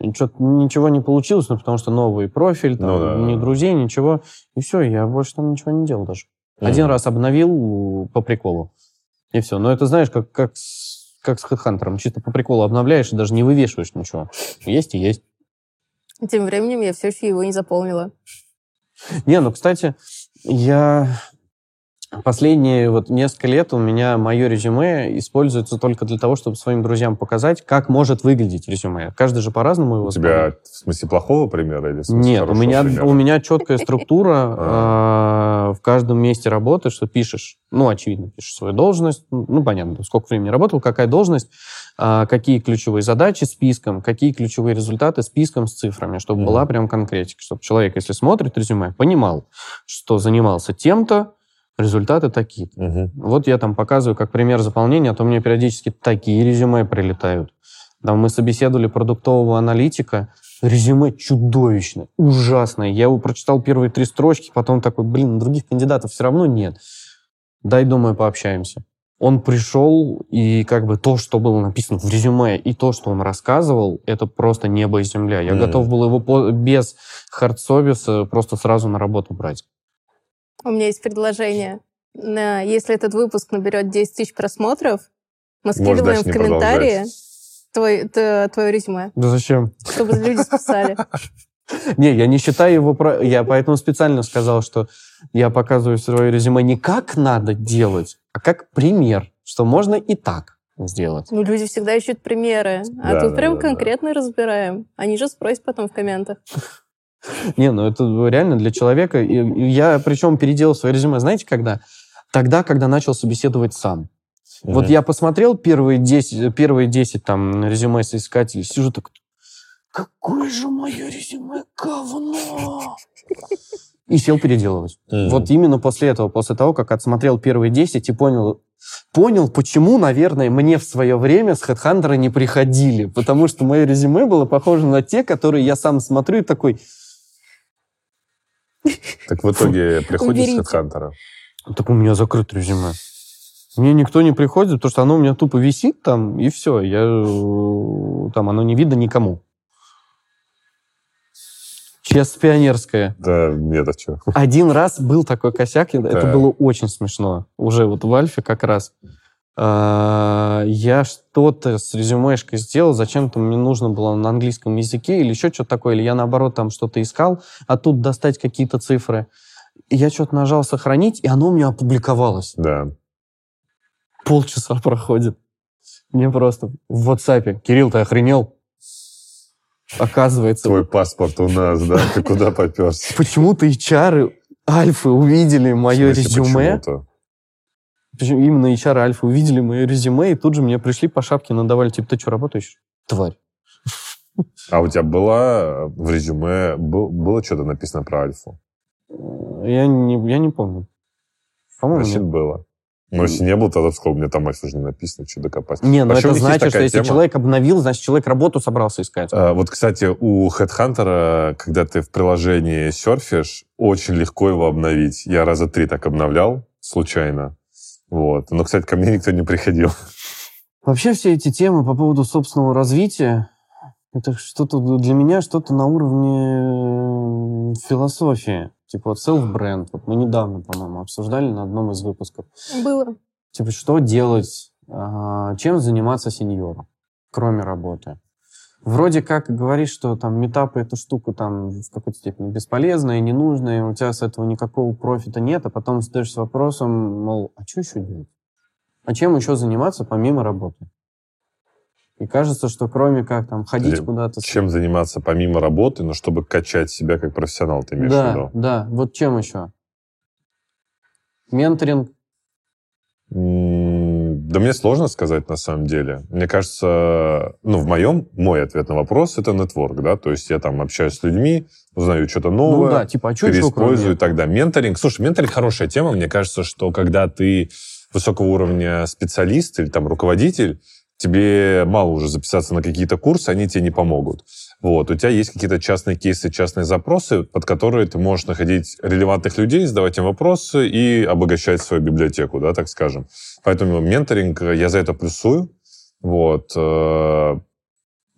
И чё-то ничего не получилось, ну, потому что новый профиль, там, Ну да. ни друзей, ничего. И все, я больше там ничего не делал даже. Один Мгм. раз обновил по приколу. И все. Но это, знаешь, как, как, с, как с HeadHunter. Чисто по приколу обновляешь и даже не вывешиваешь ничего. Есть и есть. Тем временем я все еще его не заполнила. Не, ну, кстати, я последние вот несколько лет у меня мое резюме используется только для того, чтобы своим друзьям показать, как может выглядеть резюме. Каждый же по-разному его У тебя, в смысле, плохого примера или в смысле Нет, у меня, примера? у меня четкая структура э, в каждом месте работы, что пишешь, ну, очевидно, пишешь свою должность, ну, понятно, сколько времени работал, какая должность, а, какие ключевые задачи списком, какие ключевые результаты списком с цифрами, чтобы была прям конкретика, чтобы человек, если смотрит резюме, понимал, что занимался тем-то, результаты такие. Мгм. Вот я там показываю как пример заполнения, а то мне периодически такие резюме прилетают. Там мы собеседовали продуктового аналитика, резюме чудовищное, ужасное. Я его прочитал первые три строчки, потом такой, блин, других кандидатов все равно нет. Дай, думаю, пообщаемся. Он пришел, и как бы то, что было написано в резюме, и то, что он рассказывал, это просто небо и земля. Я Мгм. готов был его по- без хардсовиса просто сразу на работу брать. У меня есть предложение. На- Если этот выпуск наберет 10 тысяч просмотров, мы скидываем в комментарии твой, твое резюме, Да зачем? чтобы люди списали. Не, я не считаю его... Про... Я поэтому специально сказал, что я показываю свое резюме не как надо делать, а как пример, что можно и так сделать. Ну, люди всегда ищут примеры. А Да, тут да, прям да, да. конкретно разбираем. Они же спросят потом в комментах. Не, ну это реально для человека. И- Я причем переделал свое резюме, знаете, когда? Тогда, когда начал собеседовать сам. Вот я посмотрел первые 10, первые 10 там резюме соискателей, сижу так, какое же мое резюме говно! И сел переделывать. Мгм. Вот именно после этого, после того, как отсмотрел первые 10 и понял, понял, почему, наверное, мне в свое время с HeadHunter не приходили. Потому что мое резюме было похоже на те, которые я сам смотрю и такой, Так в итоге приходишь с HeadHunter? так у меня закрыт резюме. Мне никто не приходит, потому что оно у меня тупо висит там, и все. Я, э, там оно не видно никому. Честно, пионерская. Да, нет, а что? Один раз был такой косяк, это было очень смешно. Уже вот в Альфе как раз. А, Я что-то с резюмешкой сделал, зачем-то мне нужно было на английском языке или еще что-то такое, или я наоборот там что-то искал, а тут достать какие-то цифры. И я что-то нажал сохранить, и оно у меня опубликовалось. Да. Полчаса проходит. Мне просто в WhatsApp. Кирилл, ты охренел? Оказывается, Твой паспорт у нас, да? Ты куда поперся? почему-то HR Альфы увидели мое резюме. почему-то? Причем именно HR Альфа увидели мое резюме, и тут же мне пришли по шапке, надавали, типа, ты что, работаешь? Тварь. А у тебя было в резюме, был- было что-то написано про Альфу? Я не, я не помню. По-моему, Значит, нет. было. Но если не было, тогда сказал, мне там Альфа же не написано, что докопаться. Не, но Вообще, у это значит, что если тема. человек обновил, значит, человек работу собрался искать. А, Вот, кстати, у HeadHunter, когда ты в приложении серфишь, очень легко его обновить. Я раза три так обновлял случайно. Вот. Но, кстати, ко мне никто не приходил. Вообще все эти темы по поводу собственного развития, Это что-то для меня что-то на уровне философии. Типа вот self-бренд. Вот мы недавно, по-моему, обсуждали на одном из выпусков. Было. Типа, что делать, а, чем заниматься сеньору, кроме работы. Вроде как говоришь, что там метапы эту штуку там в какой-то степени бесполезная, ненужная, у тебя с этого никакого профита нет, а потом задаешься вопросом, мол, а что еще делать? А чем еще заниматься помимо работы? И кажется, что кроме как там ходить Или куда-то... с- Чем заниматься помимо работы, но чтобы качать себя как профессионал, ты имеешь в Да, виду? да. Вот чем еще? Менторинг. М, Да мне сложно сказать на самом деле. Мне кажется, ну, в моем, мой ответ на вопрос это нетворк, да, то есть я там общаюсь с людьми, узнаю что-то новое, Ну да, типа, а что переиспользую далее. Менторинг, слушай, менторинг хорошая тема, мне кажется, что когда ты высокого уровня специалист или там руководитель, тебе мало уже записаться на какие-то курсы, они тебе не помогут. Вот, у тебя есть какие-то частные кейсы, частные запросы, под которые ты можешь находить релевантных людей, задавать им вопросы и обогащать свою библиотеку, да, так скажем. Поэтому менторинг, э, я за это плюсую. Вот. э,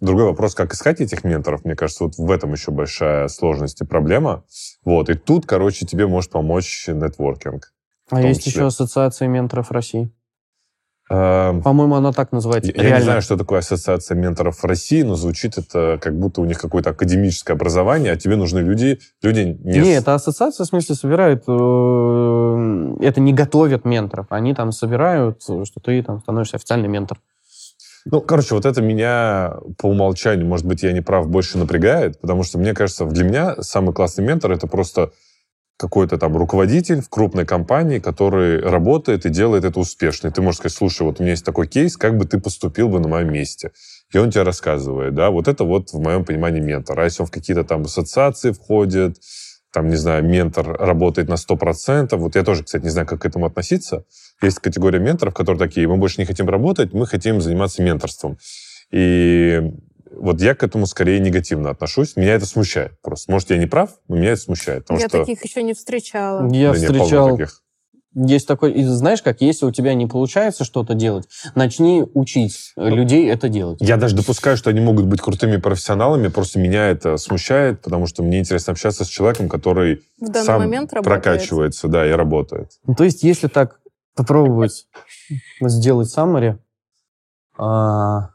Другой вопрос, как искать этих менторов, мне кажется, вот в этом еще большая сложность и проблема. Вот. И тут, короче, тебе может помочь нетворкинг. А есть числе. еще Ассоциация менторов России. Эм, По-моему, она так называется. Я, я не Реально. знаю, что такое ассоциация менторов России, но звучит это как будто у них какое-то академическое образование, а тебе нужны люди, люди не... Не, это ассоциация, в смысле, собирают... э, Это не готовят менторов. Они там собирают, что ты там становишься официальный ментор. Ну, короче, вот это меня по умолчанию, может быть, я не прав, больше напрягает, потому что мне кажется, для меня самый классный ментор это просто какой-то там руководитель в крупной компании, который работает и делает это успешно. И ты можешь сказать, слушай, вот у меня есть такой кейс, как бы ты поступил бы на моем месте? И он тебе рассказывает, да, вот это вот в моем понимании ментор. А если он в какие-то там ассоциации входит, там, не знаю, ментор работает на 100%, вот я тоже, кстати, не знаю, как к этому относиться. Есть категория менторов, которые такие, мы больше не хотим работать, мы хотим заниматься менторством. И вот я к этому скорее негативно отношусь. Меня это смущает просто. Может, я не прав, но меня это смущает. Потому Я что... таких еще не встречала. Я Да встречал... таких. Есть такой... И знаешь как, если у тебя не получается что-то делать, начни учить людей это делать. Я даже допускаю, что они могут быть крутыми профессионалами, просто меня это смущает, потому что мне интересно общаться с человеком, который В данный сам момент работает. прокачивается, да, и работает. Ну, то есть, если так попробовать сделать summary, а,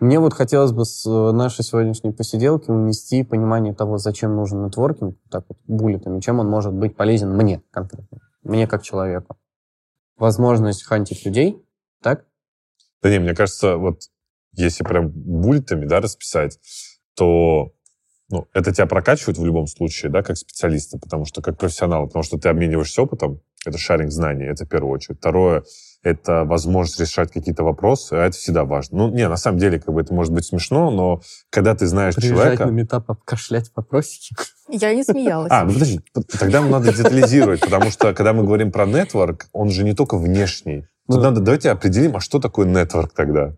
мне вот хотелось бы с э, нашей сегодняшней посиделки унести понимание того, зачем нужен нетворкинг, так вот, буллетами, чем он может быть полезен мне конкретно, мне как человеку. Возможность хантить людей, так? Да не, мне кажется, вот если прям буллетами, да, расписать, то ну, это тебя прокачивает в любом случае, да, как специалиста, потому что как профессионал, потому что ты обмениваешься опытом, это шаринг знаний, это в первую очередь. Второе, это возможность решать какие-то вопросы, а это всегда важно. Ну, не, на самом деле, как бы это может быть смешно, но когда ты знаешь Приезжать человека... на метап, обкашлять вопросики. Я не смеялась. А, ну подожди, тогда надо детализировать, потому что когда мы говорим про нетворк, он же не только внешний. Тут надо, давайте определим, а что такое нетворк тогда?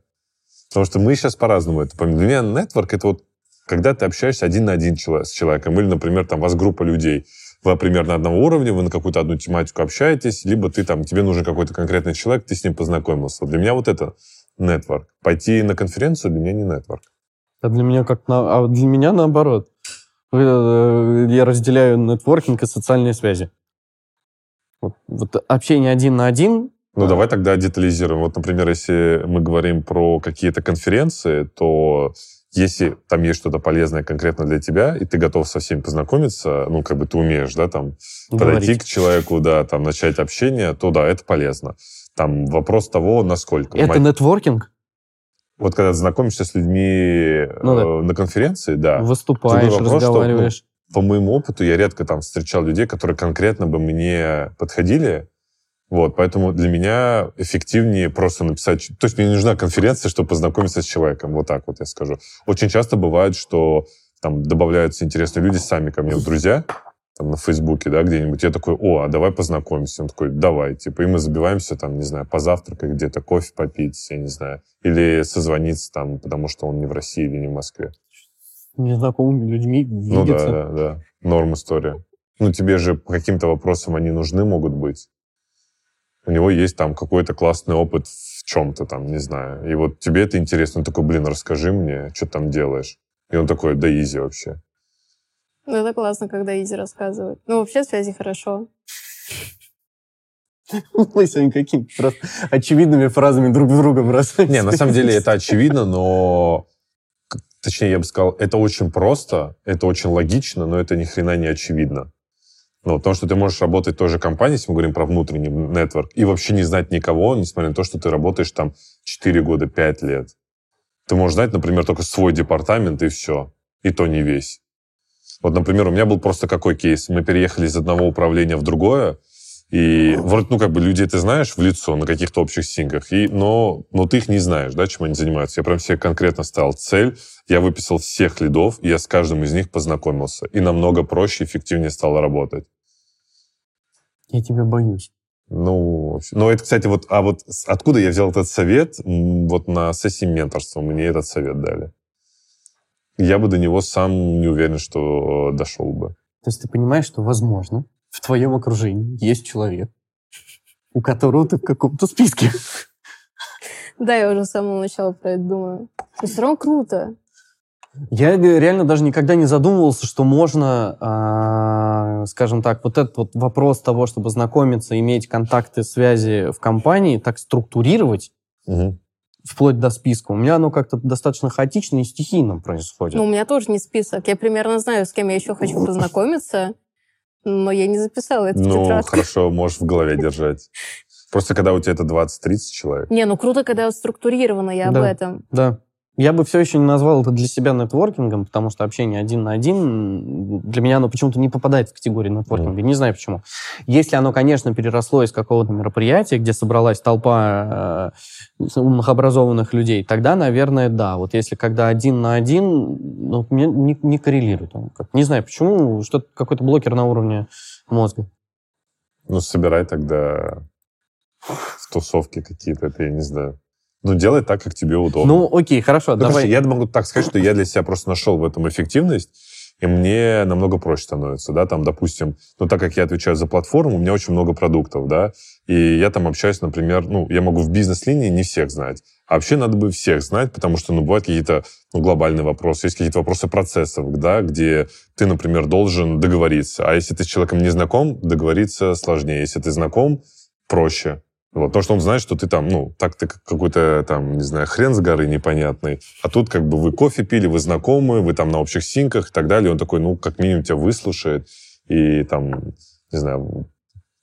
Потому что мы сейчас по-разному это понимаем. Для меня нетворк — это вот когда ты общаешься один на один с человеком, или, например, там, у вас группа людей, вы примерно одного уровня, вы на какую-то одну тематику общаетесь, либо ты там, тебе нужен какой-то конкретный человек, ты с ним познакомился. Для меня вот это нетворк. Пойти на конференцию для меня не нетворк. А для меня как на... А для меня наоборот. Э, Я разделяю нетворкинг и социальные связи. Вот, вот общение один на один. Ну, а, давай тогда детализируем. Вот, например, если мы говорим про какие-то конференции, то если там есть что-то полезное конкретно для тебя, и ты готов со всеми познакомиться, ну, как бы ты умеешь, да, там, подойти говорить. к человеку, да, там, начать общение, то да, это полезно. Там вопрос того, насколько. Это Мо- нетворкинг. Вот когда ты знакомишься с людьми Ну да. э, на конференции, да, Выступаешь, вопрос, что, разговариваешь. по моему опыту, я редко там встречал людей, которые конкретно бы мне подходили. Вот, поэтому для меня эффективнее просто написать... То есть мне не нужна конференция, чтобы познакомиться с человеком. Вот так вот я скажу. Очень часто бывает, что там добавляются интересные люди сами ко мне в друзья, там, на Фейсбуке, да, где-нибудь. Я такой, о, а давай познакомимся. Он такой, давай. Типа, и мы забиваемся там, не знаю, позавтракать где-то, кофе попить, я не знаю. Или созвониться там, потому что он не в России или не в Москве. Незнакомыми людьми Ну да, да, да. Норм история. Ну, тебе же по каким-то вопросам они нужны могут быть. У него есть там какой-то классный опыт в чем-то там, не знаю. И вот тебе это интересно. Он такой, блин, расскажи мне, что ты там делаешь. И он такой, да изи вообще. Ну, это классно, когда Изи рассказывает. Ну, вообще связи хорошо. Мы сегодня какими просто очевидными фразами друг в друга бросаемся. Не, на самом деле это очевидно, но... Точнее, я бы сказал, это очень просто, это очень логично, но это ни хрена не очевидно. Ну, потому что ты можешь работать в той же компании, если мы говорим про внутренний нетворк, и вообще не знать никого, несмотря на то, что ты работаешь там 4 года, 5 лет. Ты можешь знать, например, только свой департамент, и все. И то не весь. Вот, например, у меня был просто какой кейс. Мы переехали из одного управления в другое, и вроде, ну, как бы людей ты знаешь в лицо на каких-то общих синках, и, но, но ты их не знаешь, да, чем они занимаются. Я прям себе конкретно ставил цель, я выписал всех лидов, и я с каждым из них познакомился. И намного проще, эффективнее стало работать. Я тебя боюсь. Ну, ну, это, кстати, вот, а вот откуда я взял этот совет? Вот на сессии менторства мне этот совет дали. Я бы до него сам не уверен, что дошел бы. То есть ты понимаешь, что, возможно, в твоем окружении есть человек, у которого ты в каком-то списке. Да, я уже с самого начала про это думаю. Но все равно круто. Я э, реально даже никогда не задумывался, что можно, а, скажем так, вот этот вот вопрос того, чтобы знакомиться, иметь контакты, связи в компании, так структурировать, Мгм. вплоть до списка. У меня оно как-то достаточно хаотично и стихийно происходит. Ну, у меня тоже не список. Я примерно знаю, с кем я еще хочу познакомиться, но я не записала это в Ну, тетрадку. хорошо, можешь в голове держать. Просто когда у тебя это 20-30 человек. Не, ну круто, когда структурировано, я об этом. Да. Я бы все еще не назвал это для себя нетворкингом, потому что общение один на один для меня оно почему-то не попадает в категорию нетворкинга. Не знаю почему. Если оно, конечно, переросло из какого-то мероприятия, где собралась толпа э, умных, образованных людей, тогда, наверное, да. Вот если когда один на один, ну, мне не, не коррелирует. Не знаю почему, что-то какой-то блокер на уровне мозга. Ну, собирай тогда в тусовки какие-то, это я не знаю. Ну, делай так, как тебе удобно. Ну, окей, хорошо, Ну, давай. короче, я могу так сказать, что я для себя просто нашел в этом эффективность, и мне намного проще становится, да, там, допустим, ну, так как я отвечаю за платформу, у меня очень много продуктов, да, и я там общаюсь, например, ну, я могу в бизнес-линии не всех знать, а вообще надо бы всех знать, потому что, ну, бывают какие-то ну, глобальные вопросы, есть какие-то вопросы процессов, да, где ты, например, должен договориться, а если ты с человеком не знаком, договориться сложнее, если ты знаком, проще. Вот, потому что он знает, что ты там, ну, так ты как- какой-то там, не знаю, хрен с горы непонятный, а тут как бы вы кофе пили, вы знакомы, вы там на общих синках и так далее. Он такой, ну, как минимум тебя выслушает и там, не знаю,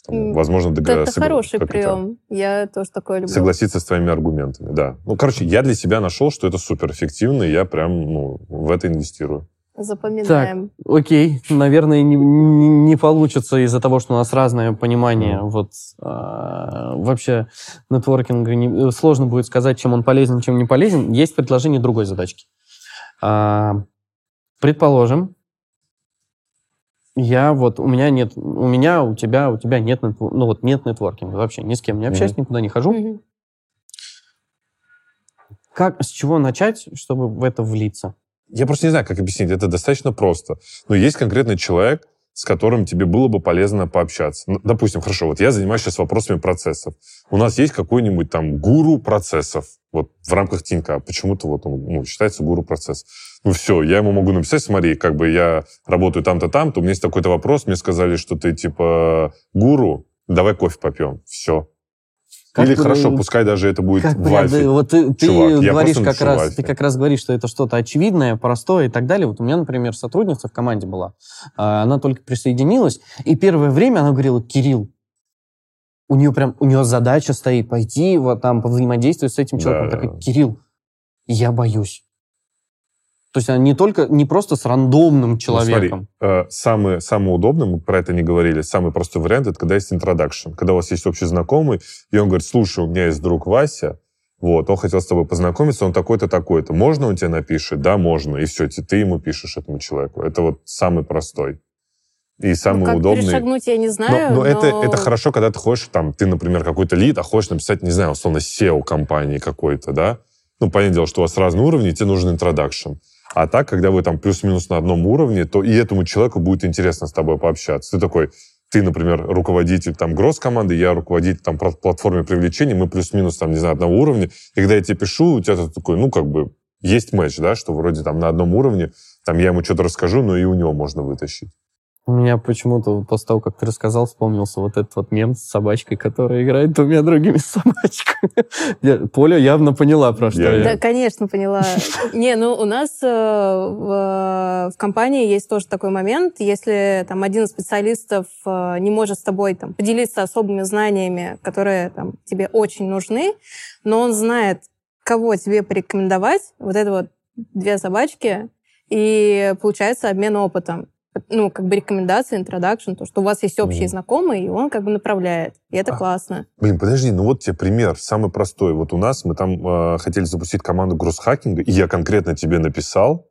там, возможно, Это, догра- это хороший как это, прием. Я тоже такое люблю. Согласиться с твоими аргументами, да. Ну, короче, я для себя нашел, что это супер эффективно, и я прям, ну, в это инвестирую. Запоминаем. Окей, наверное, не, не- не получится из-за того, что у нас разное понимание. Вот а, вообще нетворкинга не- сложно будет сказать, чем он полезен, чем не полезен. Есть предложение другой задачки. А, предположим, я вот у меня нет, у меня, у тебя, у тебя нет, ну вот нет нетворкинга вообще, ни с кем не общаюсь, никуда не хожу. Как, с чего начать, чтобы в это влиться? Я просто не знаю, как объяснить. Это достаточно просто. Но есть конкретный человек, с которым тебе было бы полезно пообщаться. Ну, Допустим, хорошо, вот я занимаюсь сейчас вопросами процессов. У нас есть какой-нибудь там гуру процессов. Вот в рамках Тинька. Почему-то вот он ну, считается гуру процессов. Ну все, я ему могу написать, смотри, как бы я работаю там-то, там-то, у меня есть такой-то вопрос, мне сказали, что ты типа гуру, давай кофе попьем. Все. Как Или вы- хорошо, пускай даже это будет Как в бы, Альфе. да, вот ты, ты Чувак, говоришь как раз, Альфе. ты как раз говоришь, что это что-то очевидное, простое и так далее. Вот у меня, например, сотрудница в команде была, а, она только присоединилась, и первое время она говорила, Кирилл, у нее прям, у нее задача стоит пойти вот там повзаимодействовать с этим человеком. Да. Такая, Кирилл, я боюсь. То есть она не только, не просто с рандомным Ну, человеком. смотри, э, самый, самый удобный, мы про это не говорили, самый простой вариант, это когда есть introduction. Когда у вас есть общий знакомый, и он говорит, слушай, у меня есть друг Вася, вот, он хотел с тобой познакомиться, он такой-то, такой-то. Можно он тебе напишет? Да, можно. И все, ты ему пишешь этому человеку. Это вот самый простой. И самый Ну, как удобный. перешагнуть, я не Но, знаю, но это, но- это хорошо, когда ты хочешь, там, ты, например, какой-то лид, а хочешь написать, не знаю, условно, SEO компании какой-то, да? Ну, понятное дело, что у вас разные уровни, и тебе нужен introduction. А так, когда вы там плюс-минус на одном уровне, то и этому человеку будет интересно с тобой пообщаться. Ты такой, ты, например, руководитель там гроз команды, я руководитель там платформы привлечения, мы плюс-минус там, не знаю, одного уровня. И когда я тебе пишу, у тебя такой, ну, как бы, есть матч, да, что вроде там на одном уровне, там я ему что-то расскажу, но и у него можно вытащить. У меня почему-то после того, как ты рассказал, вспомнился вот этот вот мем с собачкой, которая играет двумя другими собачками. Поля явно поняла, про что я. Да, конечно, поняла. Не, ну у нас э, в, в компании есть тоже такой момент, если там один из специалистов э, не может с тобой там поделиться особыми знаниями, которые там тебе очень нужны, но он знает, кого тебе порекомендовать, вот это вот две собачки, и получается обмен опытом ну, как бы рекомендации, интродакшн, то, что у вас есть общие mm. знакомые, и он как бы направляет. И это а, классно. Блин, подожди, ну вот тебе пример, самый простой. Вот у нас мы там э, хотели запустить команду гросс-хакинга, и я конкретно тебе написал.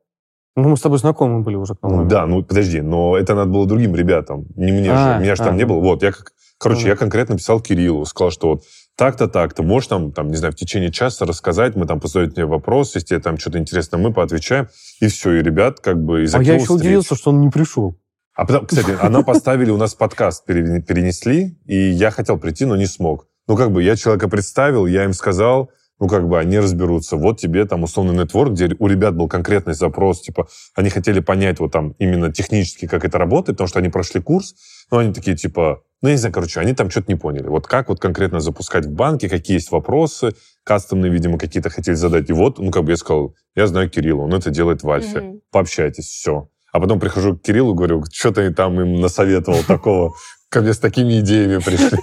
Ну, мы с тобой знакомы были уже, по-моему. Да, ну, подожди, но это надо было другим ребятам, не мне а, же. Меня же а, там не было. Вот, я как... Короче, а. я конкретно писал Кириллу, сказал, что вот так-то, так-то. Можешь там, там, не знаю, в течение часа рассказать, мы там позадать мне вопрос, если тебе там что-то интересно, мы поотвечаем, и все, и ребят как бы из А я еще встреч. удивился, что он не пришел. А потом, кстати, она поставили, у нас подкаст перенесли, и я хотел прийти, но не смог. Ну, как бы я человека представил, я им сказал, ну, как бы они разберутся. Вот тебе там условный нетворк, где у ребят был конкретный запрос, типа, они хотели понять вот там именно технически, как это работает, потому что они прошли курс, но они такие, типа, ну, я не знаю, короче, они там что-то не поняли. Вот как вот конкретно запускать в банке, какие есть вопросы, кастомные, видимо, какие-то хотели задать. И вот, ну, как бы я сказал, я знаю Кирилла, он это делает в Альфе. Mm-hmm. Пообщайтесь, все. А потом прихожу к Кириллу, говорю, что ты там им насоветовал такого, ко мне с такими идеями пришли.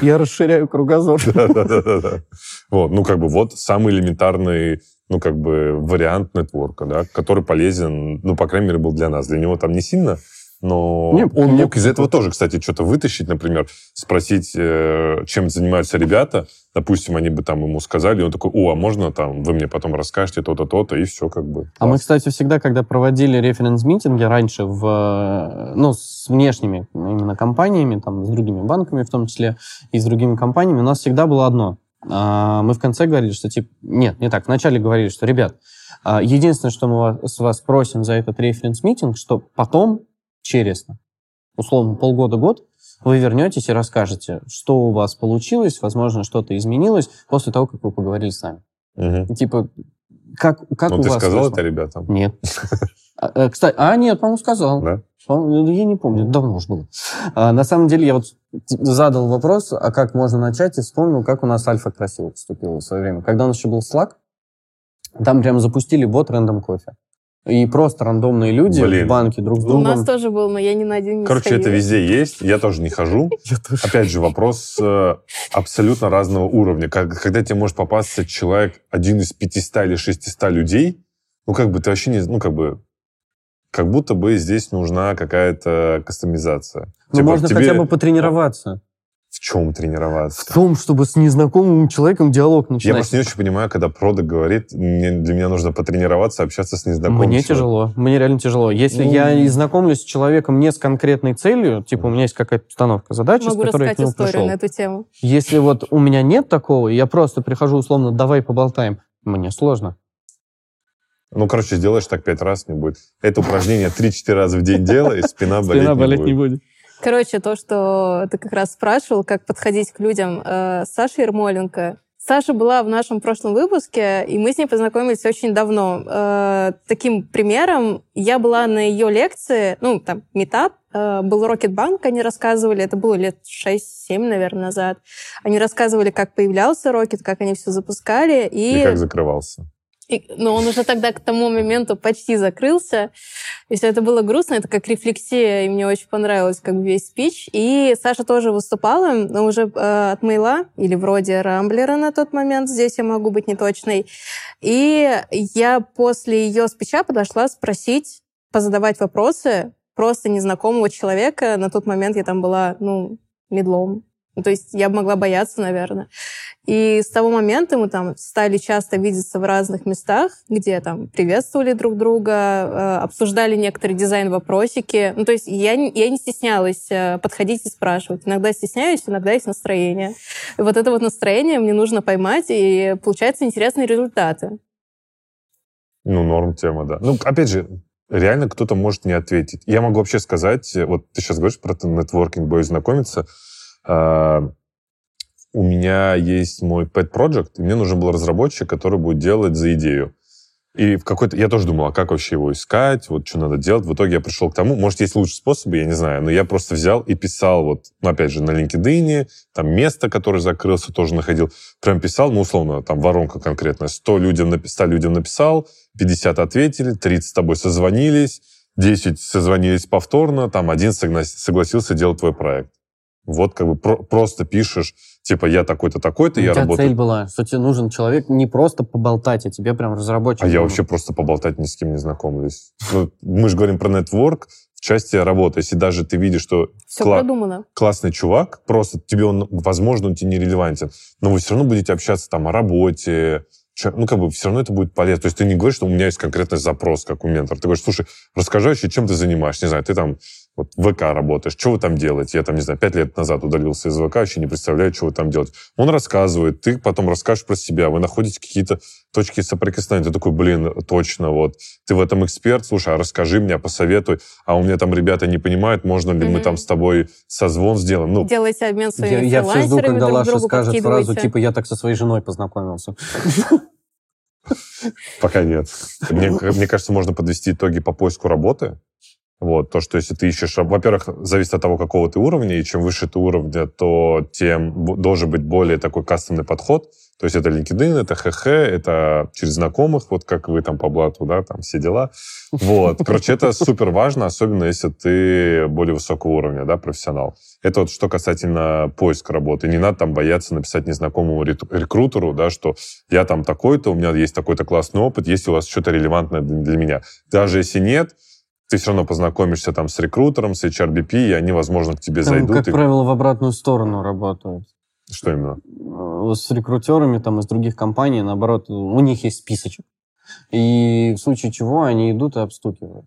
Я расширяю кругозор. Да-да-да. Вот, ну, как бы вот самый элементарный ну, как бы вариант нетворка, да, который полезен, ну, по крайней мере, был для нас. Для него там не сильно но Нет, он мог из этого тоже, кстати, что-то вытащить, например, спросить, э, чем занимаются ребята. Допустим, они бы там ему сказали, и он такой, о, а можно там, вы мне потом расскажете то-то, то-то, и все как бы. А мы, кстати, всегда, когда проводили референс-митинги раньше в, ну, с внешними именно компаниями, там, с другими банками в том числе, и с другими компаниями, у нас всегда было одно. А, мы в конце говорили, что, типа, нет, не так, вначале говорили, что, ребят, а, единственное, что мы с вас просим за этот референс-митинг, что потом через, условно, полгода-год, вы вернетесь и расскажете, что у вас получилось, возможно, что-то изменилось после того, как вы поговорили с нами. Угу. Типа, как, как ну, у ты вас... ты сказал это ребятам? Нет. А, э, кстати, а, нет, по-моему, сказал. Да? Я не помню, давно уже было. А, на самом деле, я вот задал вопрос, а как можно начать, и вспомнил, как у нас Альфа красиво поступила в свое время. Когда у нас еще был Slack, там прям запустили бот Random Coffee. И просто рандомные люди Блин. в банке друг с другом. У нас тоже был, но я ни на один не Короче, сходила. это везде есть. Я тоже не хожу. Опять же, вопрос э, абсолютно разного уровня. Когда тебе может попасться человек, один из 500 или 600 людей, ну, как бы ты вообще не... Ну, как бы... Как будто бы здесь нужна какая-то кастомизация. Ну, типа, можно хотя бы потренироваться. В чем тренироваться? В том, чтобы с незнакомым человеком диалог начинать. Я просто не очень понимаю, когда продак говорит, мне, для меня нужно потренироваться, общаться с незнакомым Мне человеком. тяжело. Мне реально тяжело. Если ну... я знакомлюсь с человеком не с конкретной целью, типа у меня есть какая-то установка задачи, Могу с которой я к нему историю пришел. на эту тему. Если вот у меня нет такого, я просто прихожу условно, давай поболтаем, мне сложно. Ну, короче, сделаешь так пять раз, не будет. Это упражнение 3-4 раза в день делай, спина болеть Спина болеть не будет. Короче, то, что ты как раз спрашивал, как подходить к людям. Э, Саша Ермоленко. Саша была в нашем прошлом выпуске, и мы с ней познакомились очень давно. Э, таким примером я была на ее лекции, ну, там, митап, э, был Рокетбанк, они рассказывали, это было лет 6-7, наверное, назад. Они рассказывали, как появлялся Рокет, как они все запускали. И, и как закрывался. И, но он уже тогда к тому моменту почти закрылся. Если это было грустно, это как рефлексия, и мне очень понравилось как бы весь спич. И Саша тоже выступала, но уже э, от мейла, или вроде Рамблера на тот момент, здесь я могу быть неточной. И я после ее спича подошла спросить, позадавать вопросы просто незнакомого человека. На тот момент я там была, ну, медлом. То есть я могла бояться, наверное. И с того момента мы там стали часто видеться в разных местах, где там приветствовали друг друга, э, обсуждали некоторые дизайн-вопросики. Ну, то есть я, я не стеснялась э, подходить и спрашивать. Иногда стесняюсь, иногда есть настроение. И вот это вот настроение мне нужно поймать, и получаются интересные результаты. Ну, норм тема, да. Ну, опять же, реально кто-то может не ответить. Я могу вообще сказать, вот ты сейчас говоришь про нетворкинг, бой знакомиться, у меня есть мой pet project, и мне нужен был разработчик, который будет делать за идею. И в какой-то... Я тоже думал, а как вообще его искать, вот что надо делать. В итоге я пришел к тому, может, есть лучшие способы, я не знаю, но я просто взял и писал вот, ну, опять же, на LinkedIn, там место, которое закрылся, тоже находил. Прям писал, ну, условно, там воронка конкретная. 100 людям, 100 людям написал, 50 ответили, 30 с тобой созвонились, 10 созвонились повторно, там один согласился делать твой проект. Вот как бы про- просто пишешь, типа, я такой-то, такой-то, я работаю... цель была, что тебе нужен человек не просто поболтать, а тебе прям разработчик. А я вообще просто поболтать ни с кем не знакомлюсь. Ну, мы же говорим про нетворк в части работы. Если даже ты видишь, что Все кла- продумано. классный чувак, просто тебе он, возможно, он тебе не релевантен, но вы все равно будете общаться там о работе, ну, как бы все равно это будет полезно. То есть ты не говоришь, что у меня есть конкретный запрос, как у ментора. Ты говоришь, слушай, расскажи вообще, чем ты занимаешься. Не знаю, ты там вот в ВК работаешь, что вы там делаете? Я там, не знаю, пять лет назад удалился из ВК, еще не представляю, что вы там делаете. Он рассказывает, ты потом расскажешь про себя, вы находите какие-то точки соприкосновения. Ты такой, блин, точно, вот, ты в этом эксперт, слушай, а расскажи мне, посоветуй, а у меня там ребята не понимают, можно ли mm-hmm. мы там с тобой созвон сделаем. Ну, Делайте обмен своими Я, я все жду, когда Лаша скажет фразу, типа, я так со своей женой познакомился. Пока нет. Мне, мне кажется, можно подвести итоги по поиску работы. Вот, то, что если ты ищешь... Во-первых, зависит от того, какого ты уровня, и чем выше ты уровня, то тем должен быть более такой кастомный подход. То есть это LinkedIn, это ХХ, это через знакомых, вот как вы там по блату, да, там все дела. Вот. Короче, это супер важно, особенно если ты более высокого уровня, да, профессионал. Это вот что касательно поиска работы. Не надо там бояться написать незнакомому рекрутеру, да, что я там такой-то, у меня есть такой-то классный опыт, есть у вас что-то релевантное для меня. Даже если нет, ты все равно познакомишься там с рекрутером, с HRBP, и они, возможно, к тебе там, зайдут. как и... правило, в обратную сторону работают. Что именно? Э, с рекрутерами там из других компаний, наоборот, у них есть списочек. И в случае чего они идут и обстукивают.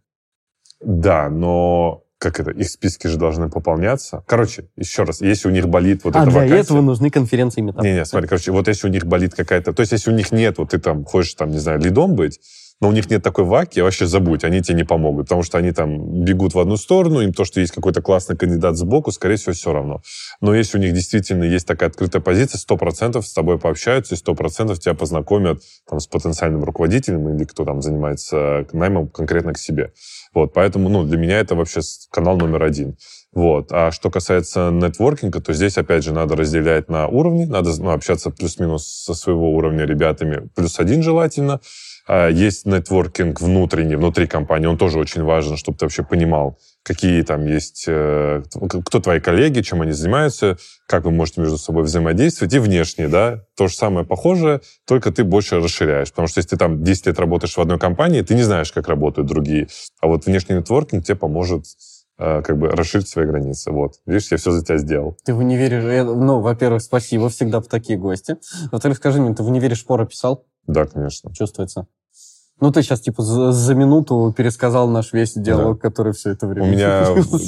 Да, но как это, их списки же должны пополняться. Короче, еще раз, если у них болит вот а эта для вакансия... этого нужны конференции метап. Не-не, смотри, короче, вот если у них болит какая-то... То есть если у них нет, вот ты там хочешь, там, не знаю, лидом быть, но у них нет такой ваки, вообще забудь, они тебе не помогут, потому что они там бегут в одну сторону, им то, что есть какой-то классный кандидат сбоку, скорее всего, все равно. Но если у них действительно есть такая открытая позиция, сто процентов с тобой пообщаются, и сто процентов тебя познакомят там, с потенциальным руководителем или кто там занимается наймом конкретно к себе. Вот, поэтому, ну, для меня это вообще канал номер один. Вот. А что касается нетворкинга, то здесь, опять же, надо разделять на уровни, надо ну, общаться плюс-минус со своего уровня ребятами, плюс один желательно, есть нетворкинг внутренний, внутри компании, он тоже очень важен, чтобы ты вообще понимал, какие там есть, э, кто твои коллеги, чем они занимаются, как вы можете между собой взаимодействовать, и внешне, да, то же самое похожее, только ты больше расширяешь, потому что если ты там 10 лет работаешь в одной компании, ты не знаешь, как работают другие, а вот внешний нетворкинг тебе поможет э, как бы расширить свои границы. Вот. Видишь, я все за тебя сделал. Ты в универе... Ну, во-первых, спасибо всегда в такие гости. Во-вторых, скажи мне, ты в универе шпора писал? Да, конечно. Чувствуется. Ну, ты сейчас, типа, за, за минуту пересказал наш весь диалог, да. который все это время... У меня...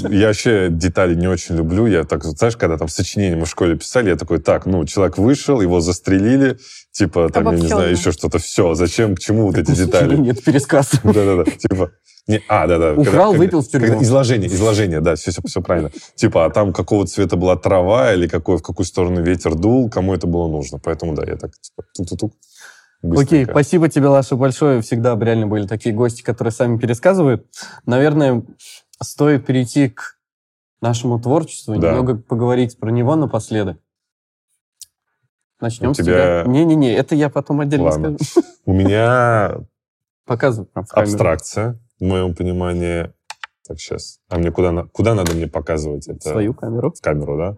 Я вообще детали не очень люблю. Я так, знаешь, когда там сочинение мы в школе писали, я такой, так, ну, человек вышел, его застрелили, типа, там, я не знаю, еще что-то. Все, зачем, к чему вот эти детали? Нет, пересказ. Да-да-да, типа... Не, а, да, да. Украл, когда, выпил в тюрьму. изложение, изложение, да, все, все, все правильно. Типа, а там какого цвета была трава или какой, в какую сторону ветер дул, кому это было нужно. Поэтому, да, я так, типа, тук-тук. Быстренько. Окей, спасибо тебе, Лаша, большое. Всегда реально были такие гости, которые сами пересказывают. Наверное, стоит перейти к нашему творчеству, да. немного поговорить про него напоследок. Начнем У с тебя. Не-не-не, это я потом отдельно Ладно. скажу. У меня Показывай. Абстракция, в моем понимании. Так, сейчас. А мне куда, куда надо мне показывать это? Свою камеру. В камеру, да?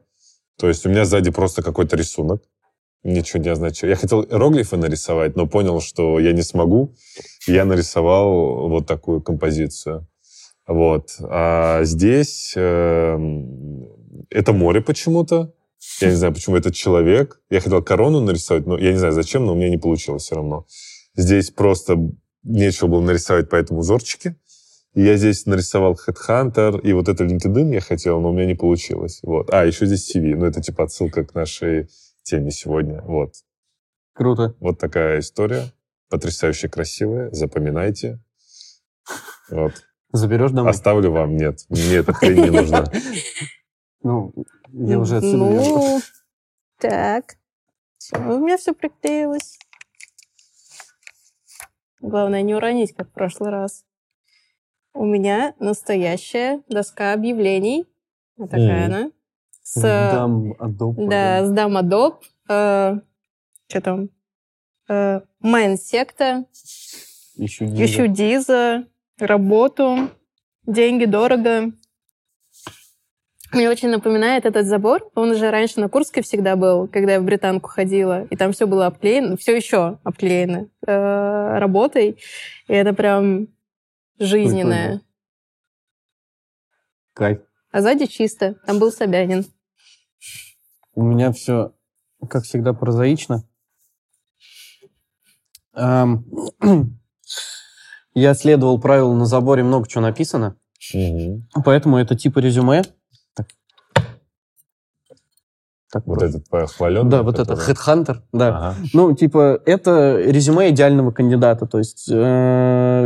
То есть у меня сзади просто какой-то рисунок ничего не означает. Я хотел иероглифы нарисовать, но понял, что я не смогу. Я нарисовал вот такую композицию. Вот. А здесь э, это море почему-то. Я не знаю, почему этот человек. Я хотел корону нарисовать, но я не знаю, зачем, но у меня не получилось все равно. Здесь просто нечего было нарисовать, поэтому узорчики. И я здесь нарисовал Headhunter, и вот это LinkedIn я хотел, но у меня не получилось. Вот. А, еще здесь CV. Ну, это типа отсылка к нашей теме сегодня. Вот. Круто. Вот такая история. Потрясающе красивая. Запоминайте. Вот. Заберешь домой? Оставлю вам. Нет, мне эта хрень не нужна. Ну, я уже отсюда... Ну, Так. У меня все приклеилось. Главное не уронить, как в прошлый раз. У меня настоящая доска объявлений. Вот такая она. С, Дам Adobe. да, с Дам Адоп. что там? Э, Майн секта. Ищу Ищу Диза. Работу. Деньги дорого. Мне очень напоминает этот забор. Он уже раньше на Курской всегда был, когда я в Британку ходила. И там все было обклеено, все еще обклеено э, работой. И это прям жизненное. Кайф. А сзади чисто. Там был Собянин. У меня все, как всегда, прозаично. Ам, Я следовал правилу на заборе много чего написано, поэтому это типа резюме. Так. Так Вот просто. этот похваленный. Да, вот это который- Headhunter, да. Ага. Ну, типа, это резюме идеального кандидата. То есть э,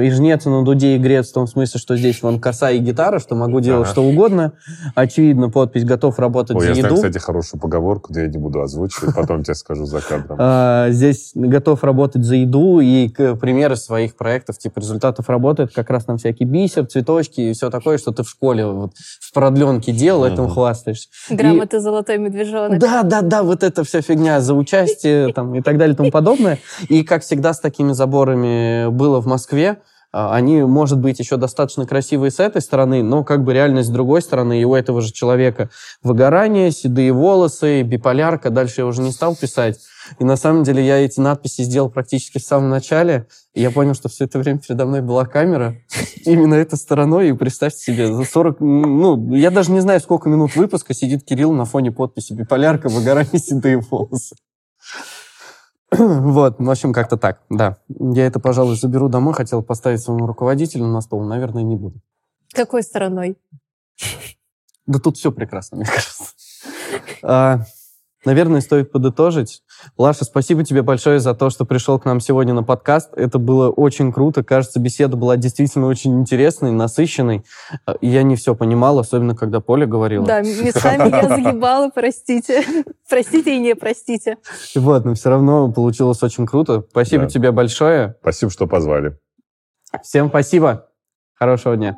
и жнец, и на дуде, и грец в том смысле, что здесь вон коса и гитара, что могу делать Ага. что угодно. Очевидно, подпись «Готов работать Ой, за я знаю, еду». кстати, хорошую поговорку, но я не буду озвучивать, потом тебе скажу за кадром. А, Здесь готов работать за еду, и к- примеры своих проектов, типа результатов работы, это как раз там всякий бисер, цветочки и все такое, что ты в школе вот, в продленке делал, этим Мгм. хвастаешься. Грамоты золотой медвежонок. Да, да, да, вот эта вся фигня за участие там, и так далее и тому подобное. И, как всегда, с такими заборами было в Москве. А, Они, может быть, еще достаточно красивые с этой стороны, но как бы реальность с другой стороны. И у этого же человека выгорание, седые волосы, биполярка. Дальше я уже не стал писать. И на самом деле я эти надписи сделал практически в самом начале. И я понял, что все это время передо мной была камера именно этой стороной. И представьте себе, за 40... Ну, я даже не знаю, сколько минут выпуска сидит Кирилл на фоне подписи «Биполярка, выгорание, седые волосы». Вот, в общем, как-то так, да. Я это, пожалуй, заберу домой, хотел поставить своему руководителю на стол, наверное, не буду. Какой стороной? Да тут все прекрасно, мне кажется. Наверное, стоит подытожить. Лаша, спасибо тебе большое за то, что пришел к нам сегодня на подкаст. Это было очень круто. Кажется, беседа была действительно очень интересной, насыщенной. И Я не все понимал, особенно когда Поля говорила. Да, местами я загибала, простите. Простите и не простите. Вот, но все равно получилось очень круто. Спасибо Да. тебе большое. Спасибо, что позвали. Всем спасибо. Хорошего дня.